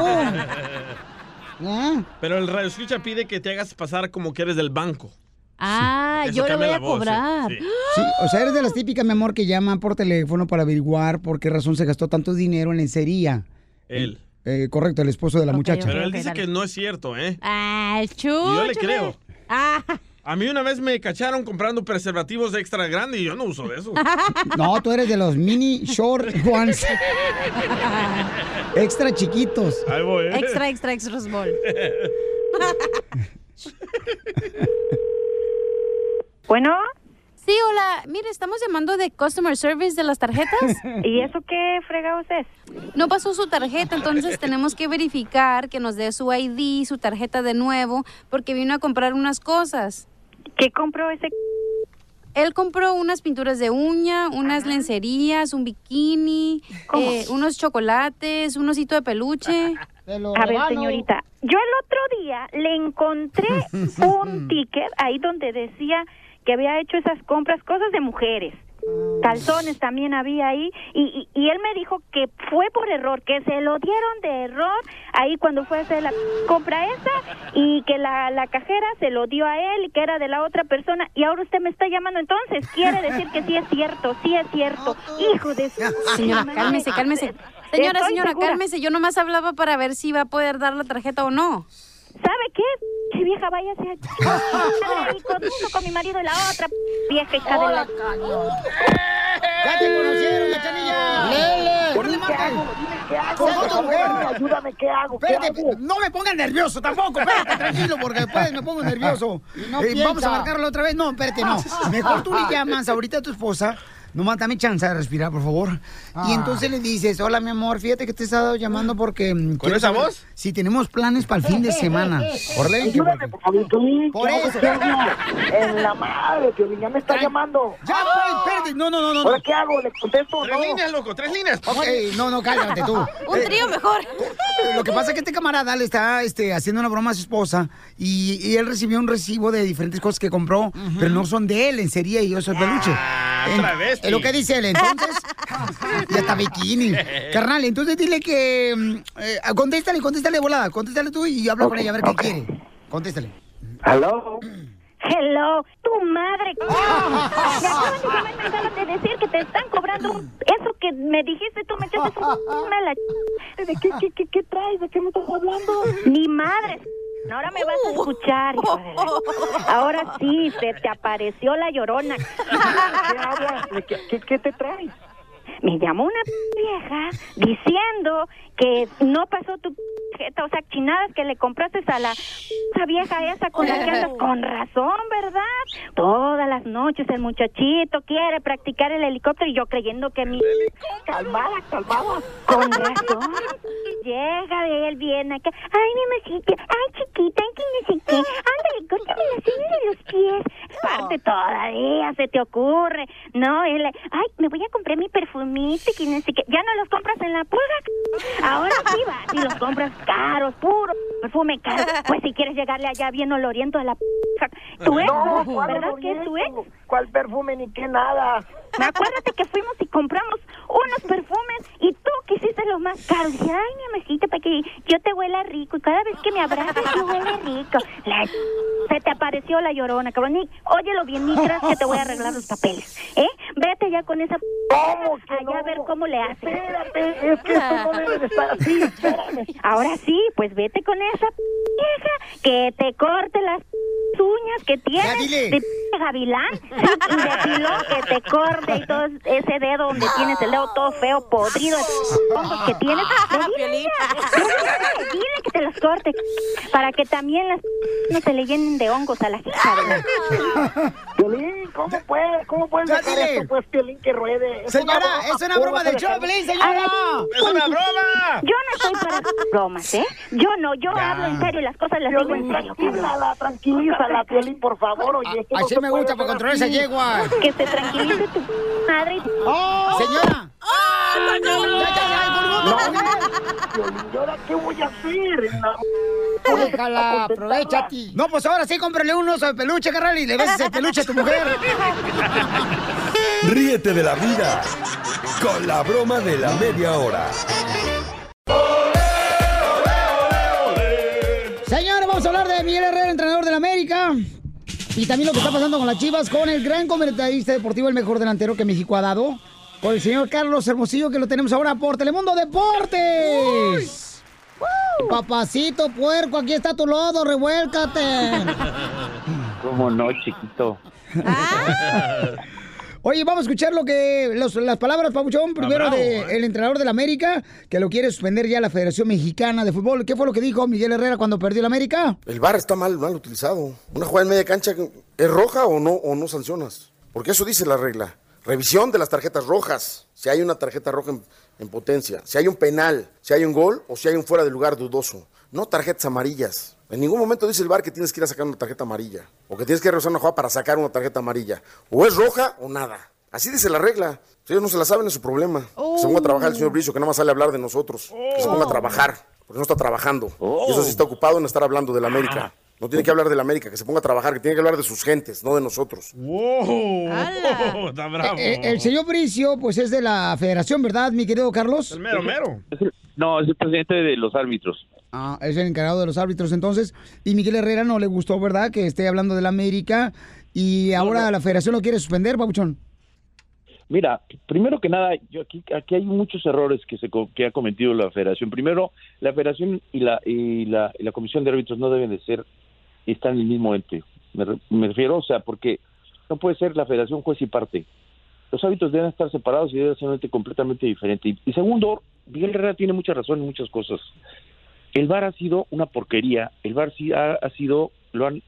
¿Eh? Pero el radio escucha pide que te hagas pasar como que eres del banco. Ah, yo le voy a voz, cobrar. sí. Sí, o sea, eres de las típicas, mi amor, que llaman por teléfono para averiguar por qué razón se gastó tanto dinero en lencería. Él. Eh, correcto, el esposo de la muchacha. Pero él dice que no es cierto, ¿eh? Ah, chucho. Y yo le creo. Ah. A mí una vez me cacharon comprando preservativos extra grandes y yo no uso de eso. No, tú eres de los mini short ones. Extra chiquitos. Ahí voy, ¿eh? Extra, extra, extra small. Bueno. Sí, hola. Mire, estamos llamando de Customer Service de las tarjetas. ¿Y eso qué fregados es? No pasó su tarjeta, entonces tenemos que verificar que nos dé su ID, su tarjeta de nuevo, porque vino a comprar unas cosas. ¿Qué compró ese? Él compró unas pinturas de uña, unas lencerías, un bikini, eh, unos chocolates, un osito de peluche. A ver, señorita, yo el otro día le encontré un ticket ahí donde decía que había hecho esas compras, cosas de mujeres. Calzones también había ahí y, y, y él me dijo que fue por error, que se lo dieron de error ahí cuando fue a hacer la compra esa y que la, la cajera se lo dio a él y que era de la otra persona y ahora usted me está llamando entonces, quiere decir que sí es cierto, sí es cierto, hijo de su... Señora, cálmese, cálmese. Señora, Estoy señora, segura. cálmese. Yo nomás hablaba para ver si va a poder dar la tarjeta o no. ¿Sabe qué? Che vieja, váyase ahí conmigo, con mi marido y la otra vieja hija de la... ¡Ya te conocieron, cachanilla! ¡Lele! ¿Por qué ¿Qué hago? ¿Qué hago? Ayúdame, ¿qué hago? Espérate, no me pongas nervioso tampoco, espérate, tranquilo, porque después me pongo nervioso. No Eh, vamos a marcarlo otra vez. No, espérate, no. Mejor tú le llamas ahorita a tu esposa. Nomás dame chance de respirar, por favor. Y entonces le dices, hola, mi amor, fíjate que te he estado llamando porque... mm, quiero esa saber voz? Si tenemos planes para el fin de semana. Que- Ayúdame, por favor, Piolín, Por no eso. En la madre, Piolín, ya me está llamando. Ya, pues, espérate. No, no, no, no. ¿Ahora qué hago? ¿Le contesto Tres no? líneas, loco, tres líneas. Ok, no, no, cállate tú. Un trío mejor. Eh, Lo que pasa es que este camarada le está este, haciendo una broma a su esposa y, y él recibió un recibo de diferentes cosas que compró, pero no son de él, en serie y eso es peluche. En- travesti. Es lo que dice él. Entonces, ya está bikini. Carnal, entonces dile que. mm, eh, contéstale, contéstale volada. Contéstale tú y habla con ella a ver qué quiere. Contéstale. Hello. Hello, tu madre. Me acaban de llamar y decir que te están cobrando eso que me dijiste tú, me echaste un me la ch- ¿De qué, qué, qué, qué traes? ¿De qué me estás hablando? Ni madre. Ahora me vas a escuchar, hijo de la- Ahora sí, se te apareció la llorona. ¿Qué hablas? ¿De ¿Qué, qué, qué te traes? Me llamó una vieja diciendo que no pasó tu tarjeta, o sea, chinadas que le compraste a la vieja esa con la que andas, con razón, ¿verdad? Todas las noches el muchachito quiere practicar el helicóptero y yo creyendo que mi... Calmada, calmada. Con razón. Llega de él, viene acá. Ay, mi masita, ay, chiquita, ay, que no sé qué. Ándale, córtame las uñas de los pies. Parte todavía se te ocurre. No, él, ay, me voy a comprar mi perfumito y que no sé qué. Ya no los compras en la pulga. Ahora sí vas y los compras caros, puro perfume caro. Pues si quieres llegarle allá bien oloriento a la. Tu ex, No, ¿cuál ¿verdad que es tu ex? ¿Cuál perfume ni qué nada? Acuérdate que fuimos y compramos unos perfumes y tú quisiste los más caros. Dije, ay, mi amorcito, para que yo te huela rico y cada vez que me abrazas tú huele rico. La se te apareció la llorona, cabrón. Ni, óyelo bien, ni creas que te voy a arreglar los papeles. ¿Eh? Vete ya con esa p- allá a ver cómo le haces. Espérate, es que esto no debe de estar así. Espérame. Ahora sí, pues vete con esa vieja que te corte las uñas que tienes de gavilán sí, y de pilón que te corte y todo ese dedo donde tienes el dedo todo feo, podrido, hongos que tienes. Dile, dile, dile que te los corte para que también las no se le llenen de hongos a la hija. Piolín, ¿cómo puedes? ¿Cómo puedes Ya dejar dile. esto, pues, Piolín, que ruede? Es Señora, una es una broma del show, Piolín, señora. ¡Es una broma! Yo no estoy para bromas, ¿eh? Yo no, yo Ya. hablo en serio y las cosas las digo en serio. tranquilízala, tranquilízala, Piolín, por favor. Oye, no Así me gusta para controlar esa yegua. Que se tranquilice tu madre. ¡Oh! Señora. No, Piolín, ¿y ahora qué voy a hacer? No. Déjala, aprovechate. No, pues ahora sí, cómprale un oso de peluche, carnal, y le beses el peluche a tu mujer. Ríete de la vida con la broma de la media hora. Señores, vamos a hablar de Miguel Herrera, entrenador del América. Y también lo que está pasando con las Chivas, con el gran comentarista deportivo, el mejor delantero que México ha dado, con el señor Carlos Hermosillo, que lo tenemos ahora por Telemundo Deportes. Papacito puerco, aquí está tu lodo, revuélcate. ¿Cómo no, chiquito? Oye, vamos a escuchar lo que los- las palabras, Pabuchón, primero del entrenador del América, que lo quiere suspender ya la Federación Mexicana de Fútbol. ¿Qué fue lo que dijo Miguel Herrera cuando perdió el América? El VAR está mal, mal utilizado. Una jugada en media cancha, ¿es roja o no, o no sancionas? Porque eso dice la regla. Revisión de las tarjetas rojas. Si hay una tarjeta roja en, en potencia, si hay un penal, si hay un gol o si hay un fuera de lugar dudoso. No tarjetas amarillas. En ningún momento dice el VAR que tienes que ir a sacar una tarjeta amarilla. O que tienes que revisar una jugada para sacar una tarjeta amarilla. O es roja o nada. Así dice la regla. Si ellos no se la saben es su problema. Que se ponga a trabajar el señor Bricio, que no más sale a hablar de nosotros. Que se ponga a trabajar. Porque no está trabajando. Y eso sí está ocupado en estar hablando de la América. No tiene que hablar de la América, que se ponga a trabajar, que tiene que hablar de sus gentes, no de nosotros. ¡Wow! Está bravo. Eh, el señor Bricio, pues es de la federación, ¿verdad, mi querido Carlos? El mero, mero. No, es el presidente de los árbitros. Ah, es el encargado de los árbitros entonces. Y Miguel Herrera no le gustó, ¿verdad? Que esté hablando de la América. Y ahora la federación lo quiere suspender, Pabuchón. Mira, primero que nada, yo aquí, aquí hay muchos errores que se co- que ha cometido la Federación. Primero, la Federación y la y la, y la Comisión de Árbitros no deben de ser están en el mismo ente. Me, me refiero, o sea, porque no puede ser la Federación juez y parte. Los árbitros deben estar separados y deben ser un ente completamente diferente. Y, y segundo, Miguel Herrera tiene mucha razón en muchas cosas. El VAR ha sido una porquería. El VAR sí ha, ha sido lo han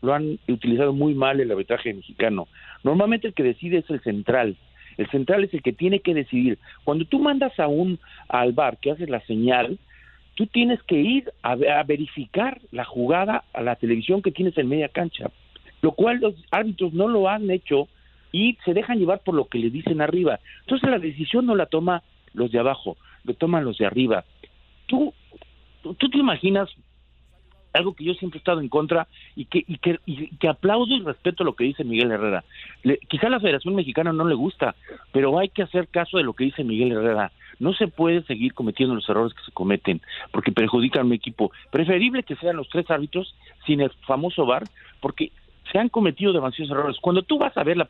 lo han utilizado muy mal el arbitraje mexicano. Normalmente el que decide es el central. El central es el que tiene que decidir. Cuando tú mandas a un al VAR que hace la señal, tú tienes que ir a, a verificar la jugada a la televisión que tienes en media cancha, lo cual los árbitros no lo han hecho y se dejan llevar por lo que le dicen arriba. Entonces la decisión no la toma los de abajo, lo toman los de arriba. Tú, tú te imaginas algo que yo siempre he estado en contra y que, y que, y que aplaudo y respeto lo que dice Miguel Herrera. Le- quizá a la Federación Mexicana no le gusta, pero hay que hacer caso de lo que dice Miguel Herrera. No se puede seguir cometiendo los errores que se cometen porque perjudican a un equipo. Preferible que sean los tres árbitros sin el famoso VAR porque se han cometido demasiados errores. Cuando tú vas a ver la,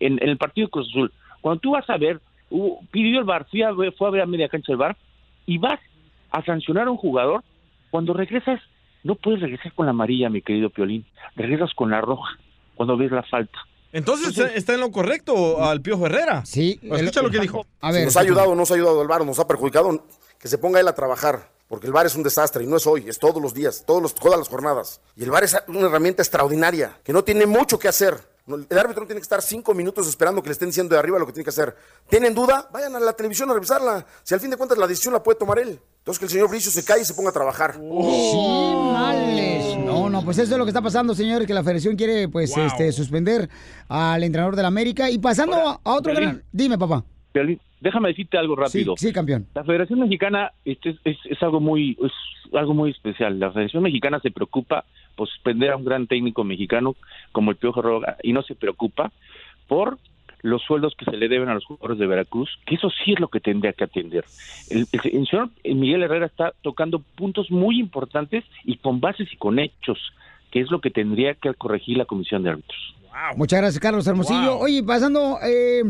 en, el partido de Cruz Azul, cuando tú vas a ver, pidió el VAR, fui a fue a ver a media cancha el VAR y vas a sancionar a un jugador, cuando regresas, no puedes regresar con la amarilla, mi querido Piolín. Regresas con la roja cuando ves la falta. Entonces está, está en lo correcto al Piojo Herrera. Sí. Escucha lo que dijo. si nos ha ayudado o no nos ha ayudado el VAR, nos ha perjudicado, que se ponga él a trabajar. porque el bar es un desastre y no es hoy, es todos los días, todos los, todas las jornadas. Y el bar es una herramienta extraordinaria que no tiene mucho que hacer. No, El árbitro no tiene que estar cinco minutos esperando que le estén diciendo de arriba lo que tiene que hacer. ¿Tienen duda? Vayan a la televisión a revisarla. Si al fin de cuentas la decisión la puede tomar él. Entonces que el señor Bricio se calle y se ponga a trabajar. No, pues eso es lo que está pasando, señores, que la federación quiere, pues, Wow. este, suspender al entrenador del América. Y pasando a a otro gran... Dime, papá. Déjame decirte algo rápido. Sí, campeón. La Federación Mexicana este, es, es- es algo muy es algo muy especial. La Federación Mexicana se preocupa por suspender a un gran técnico mexicano como el Piojo Roga y no se preocupa por los sueldos que se le deben a los jugadores de Veracruz, que eso sí es lo que tendría que atender. El, el- el señor Miguel Herrera está tocando puntos muy importantes y con bases y con hechos, que es lo que tendría que corregir la Comisión de Árbitros. Muchas gracias, Carlos Hermosillo. Oye, pasando, eh,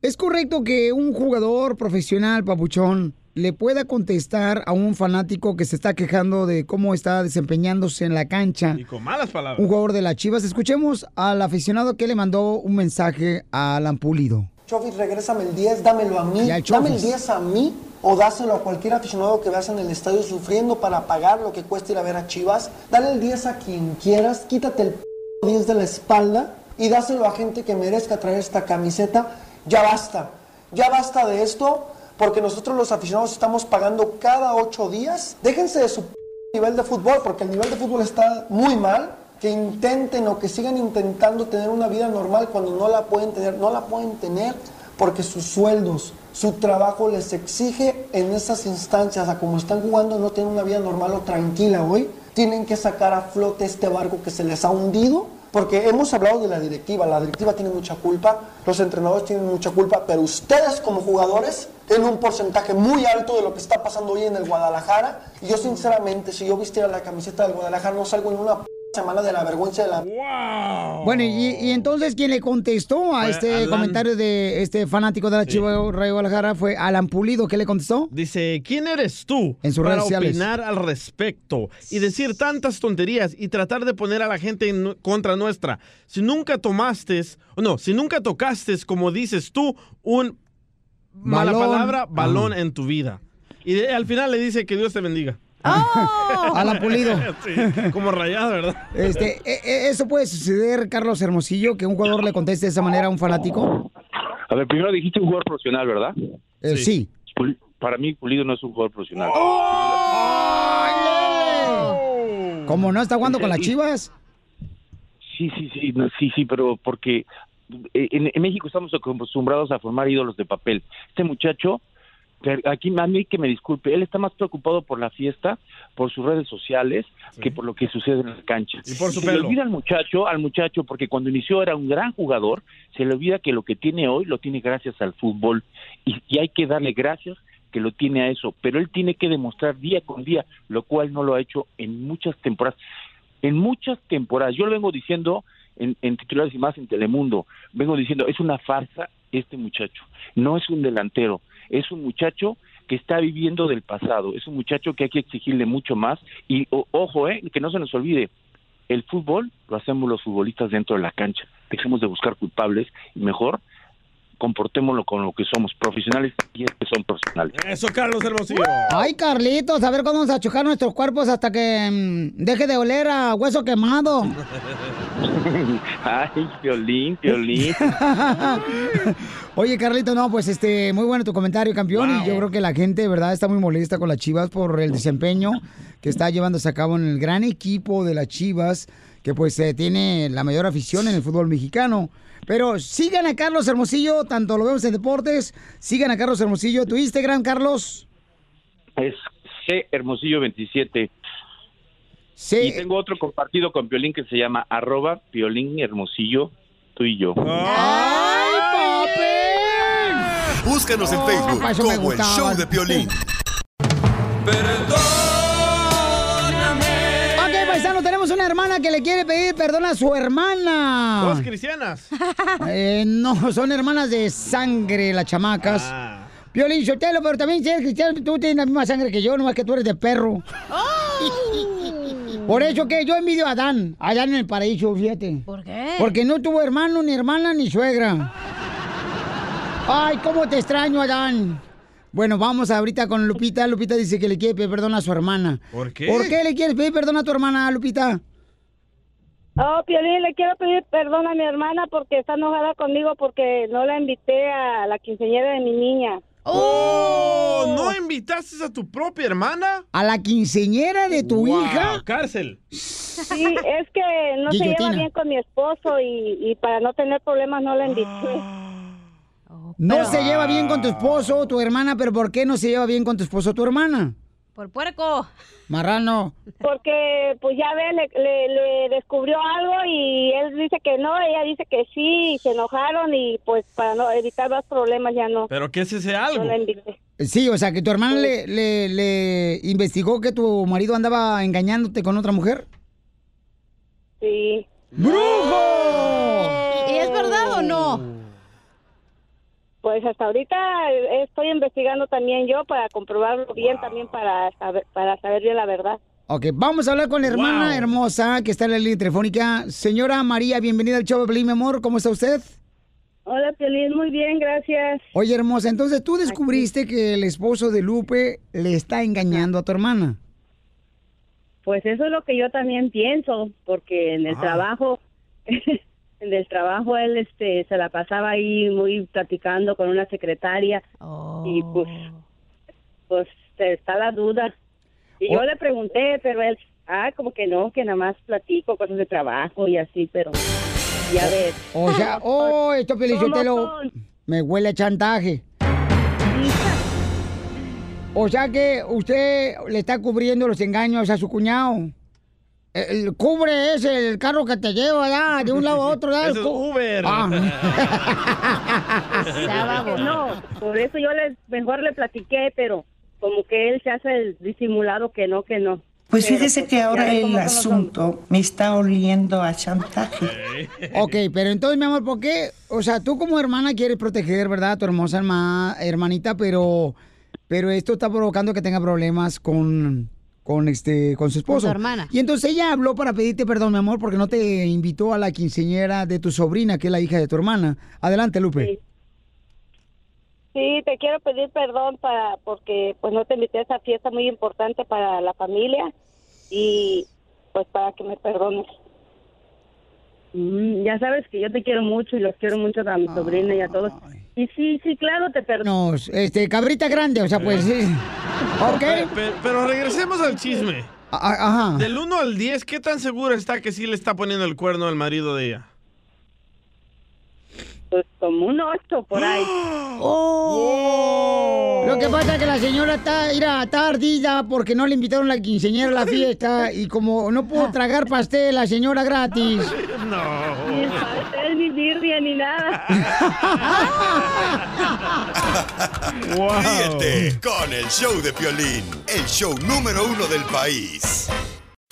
¿es correcto que un jugador profesional, papuchón, le pueda contestar a un fanático que se está quejando de cómo está desempeñándose en la cancha? Y con malas palabras. Un jugador de las Chivas. Escuchemos al aficionado que le mandó un mensaje a Alan Pulido. Chofis, regrésame el 10, dámelo a mí. Dame el Chofis. 10 a mí o dáselo a cualquier aficionado que veas en el estadio sufriendo para pagar lo que cuesta ir a ver a Chivas. Dale el 10 a quien quieras, quítate el p 10 de la espalda y dáselo a gente que merezca traer esta camiseta. Ya basta, ya basta de esto porque nosotros los aficionados estamos pagando cada ocho días. Déjense de su nivel de fútbol porque el nivel de fútbol está muy mal que intenten o que sigan intentando tener una vida normal cuando no la pueden tener, no la pueden tener porque sus sueldos, su trabajo les exige en esas instancias, a como están jugando, no tienen una vida normal o tranquila hoy, tienen que sacar a flote este barco que se les ha hundido, porque hemos hablado de la directiva, la directiva tiene mucha culpa, los entrenadores tienen mucha culpa, pero ustedes como jugadores tienen un porcentaje muy alto de lo que está pasando hoy en el Guadalajara, y yo sinceramente, si yo vistiera la camiseta del Guadalajara, no salgo en una semana de la vergüenza de la... Bueno, y, y entonces quien le contestó a Fue este Alan. comentario de este fanático de la Chivas Rayo Guadalajara fue Alan Pulido. ¿Qué le contestó? Dice, ¿quién eres tú En sus para redes sociales. opinar al respecto y decir tantas tonterías y tratar de poner a la gente en contra nuestra? Si nunca tomaste, no, si nunca tocaste, como dices tú, un mala Balón. palabra, balón en tu vida. Y de- al final le dice que Dios te bendiga. Alan Pulido. Sí, como rayado, ¿verdad? Este, e- e- ¿Eso puede suceder, Carlos Hermosillo, que un jugador le conteste de esa manera a un fanático? A ver, primero dijiste un jugador profesional, ¿verdad? Eh, sí. Para mí, Pulido no es un jugador profesional. Como no está jugando con las Chivas. Sí, sí, sí, no, sí, sí, pero porque eh, en, en México estamos acostumbrados a formar ídolos de papel. Este muchacho, que aquí a mí que me disculpe, él está más preocupado por la fiesta, por sus redes sociales, que por lo que sucede en la cancha. Y por su se le olvida al muchacho, al muchacho, porque cuando inició era un gran jugador, se le olvida que lo que tiene hoy lo tiene gracias al fútbol y, y hay que darle gracias que lo tiene a eso, pero él tiene que demostrar día con día, lo cual no lo ha hecho en muchas temporadas en muchas temporadas. Yo lo vengo diciendo en, en titulares y más en Telemundo. Vengo diciendo, es una farsa este muchacho. No es un delantero, es un muchacho que está viviendo del pasado. Es un muchacho que hay que exigirle mucho más. Y o- ojo, eh, que no se nos olvide, el fútbol lo hacemos los futbolistas dentro de la cancha. Dejemos de buscar culpables y mejor comportémoslo con lo que somos profesionales y es que son profesionales. Eso, Carlos Hermosillo. Ay, Carlitos, a ver cuándo vamos a chocar nuestros cuerpos hasta que mm, deje de oler a hueso quemado. Ay, violín, violín. Oye, Carlito, no, pues este, muy bueno tu comentario, campeón. Y yo creo que la gente, de verdad, está muy molesta con las Chivas por el desempeño que está llevándose a cabo en el gran equipo de las Chivas, que pues eh, tiene la mayor afición en el fútbol mexicano. Pero sigan a Carlos Hermosillo, tanto lo vemos en deportes, sigan a Carlos Hermosillo, tu Instagram, Carlos. Es C Hermosillo 27. Sí. Y tengo otro compartido con Piolín que se llama arroba Piolín Hermosillo, tú y yo. ¡Ay, papi! Búscanos en Facebook eso me como el show de Piolín. Ok, tenemos una hermana que le quiere pedir perdón a su hermana. Dos cristianas. Eh, no, son hermanas de sangre, las chamacas. Ah. Piolín Sotelo, pero también si eres cristiano, tú tienes la misma sangre que yo, nomás que tú eres de perro. Por eso que yo envidio a Adán, allá en el paraíso, fíjate. ¿Por qué? Porque no tuvo hermano, ni hermana, ni suegra. Ay, cómo te extraño, Adán. Bueno, vamos ahorita con Lupita. Lupita dice que le quiere pedir perdón a su hermana. ¿Por qué? ¿Por qué le quieres pedir perdón a tu hermana, Lupita? Oh, Piolín, le quiero pedir perdón a mi hermana porque está enojada conmigo porque no la invité a la quinceañera de mi niña. ¡Oh! ¿No invitaste a tu propia hermana? ¿A la quinceñera de tu Wow, hija? Cárcel. Sí, es que no se lleva bien con mi esposo y, y para no tener problemas no la invité. No se lleva bien con tu esposo o tu hermana, pero ¿por qué no se lleva bien con tu esposo o tu hermana? Por puerco. Marrano. Porque, pues ya ve, le, le, le descubrió algo y él dice que no, ella dice que sí, y se enojaron y pues para no evitar más problemas ya no. ¿Pero qué es ese algo? Sí, o sea, que tu hermana le, le, le investigó que tu marido andaba engañándote con otra mujer. Sí. ¡Brujo! ¿Y es verdad o no? Pues hasta ahorita estoy investigando también yo para comprobarlo bien, también para saber, para saber bien la verdad. Ok, vamos a hablar con la hermana hermosa que está en la línea telefónica. Señora María, bienvenida al show de Pelín, mi amor. ¿Cómo está usted? Hola, Piolín, muy bien, gracias. Oye, hermosa, entonces tú descubriste que el esposo de Lupe le está engañando a tu hermana. Pues eso es lo que yo también pienso, porque en el Ah. trabajo, en el trabajo él este se la pasaba ahí muy platicando con una secretaria y pues pues está la duda. Y yo Oh. le pregunté, pero él, ah, como que no, que nada más platico cosas de trabajo y así, pero ya ves. O sea, oh, esto ¿Cómo Pelichotelo son? me huele a chantaje. O sea que usted le está cubriendo los engaños a su cuñado. El, el cubre es el carro que te lleva ya de un lado a otro. ¿verdad? Ese es Uber. Ah. No, por eso yo le, mejor le platiqué, pero como que él se hace el disimulado que no, que no. Pues Pero, fíjese que ya ahora el asunto me está oliendo a chantaje. Ok, pero entonces, mi amor, ¿por qué? O sea, tú como hermana quieres proteger, ¿verdad? A tu hermosa herma- hermanita, pero, pero esto está provocando que tenga problemas con, con, este, con su esposo. hermana. Y entonces ella habló para pedirte perdón, mi amor, porque no te invitó a la quinceñera de tu sobrina, que es la hija de tu hermana. Adelante, Lupe. Sí, te quiero pedir perdón para porque pues no te invité a esa fiesta muy importante para la familia y pues para que me perdones. Mm, ya sabes que yo te quiero mucho y los quiero mucho a mi sobrina y a todos. Y sí, sí, claro, te perdono. Este, cabrita grande, o sea, pues sí. Ok. Pe- Pero regresemos al chisme. ajá. Del 1 al 10, ¿qué tan segura está que sí le está poniendo el cuerno al marido de ella? Pues como un ocho por ahí. Oh. Lo que pasa es que la señora está, mira, está ardida porque no le invitaron a la quinceñera a la fiesta y como no pudo tragar pastel la señora gratis. Ni pastel, ni birria, ni nada. Ríete con el show de Piolín, el show número uno del país.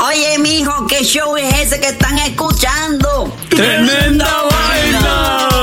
Oye, mijo, ¿qué show es ese que están escuchando? ¡Tremenda vaina!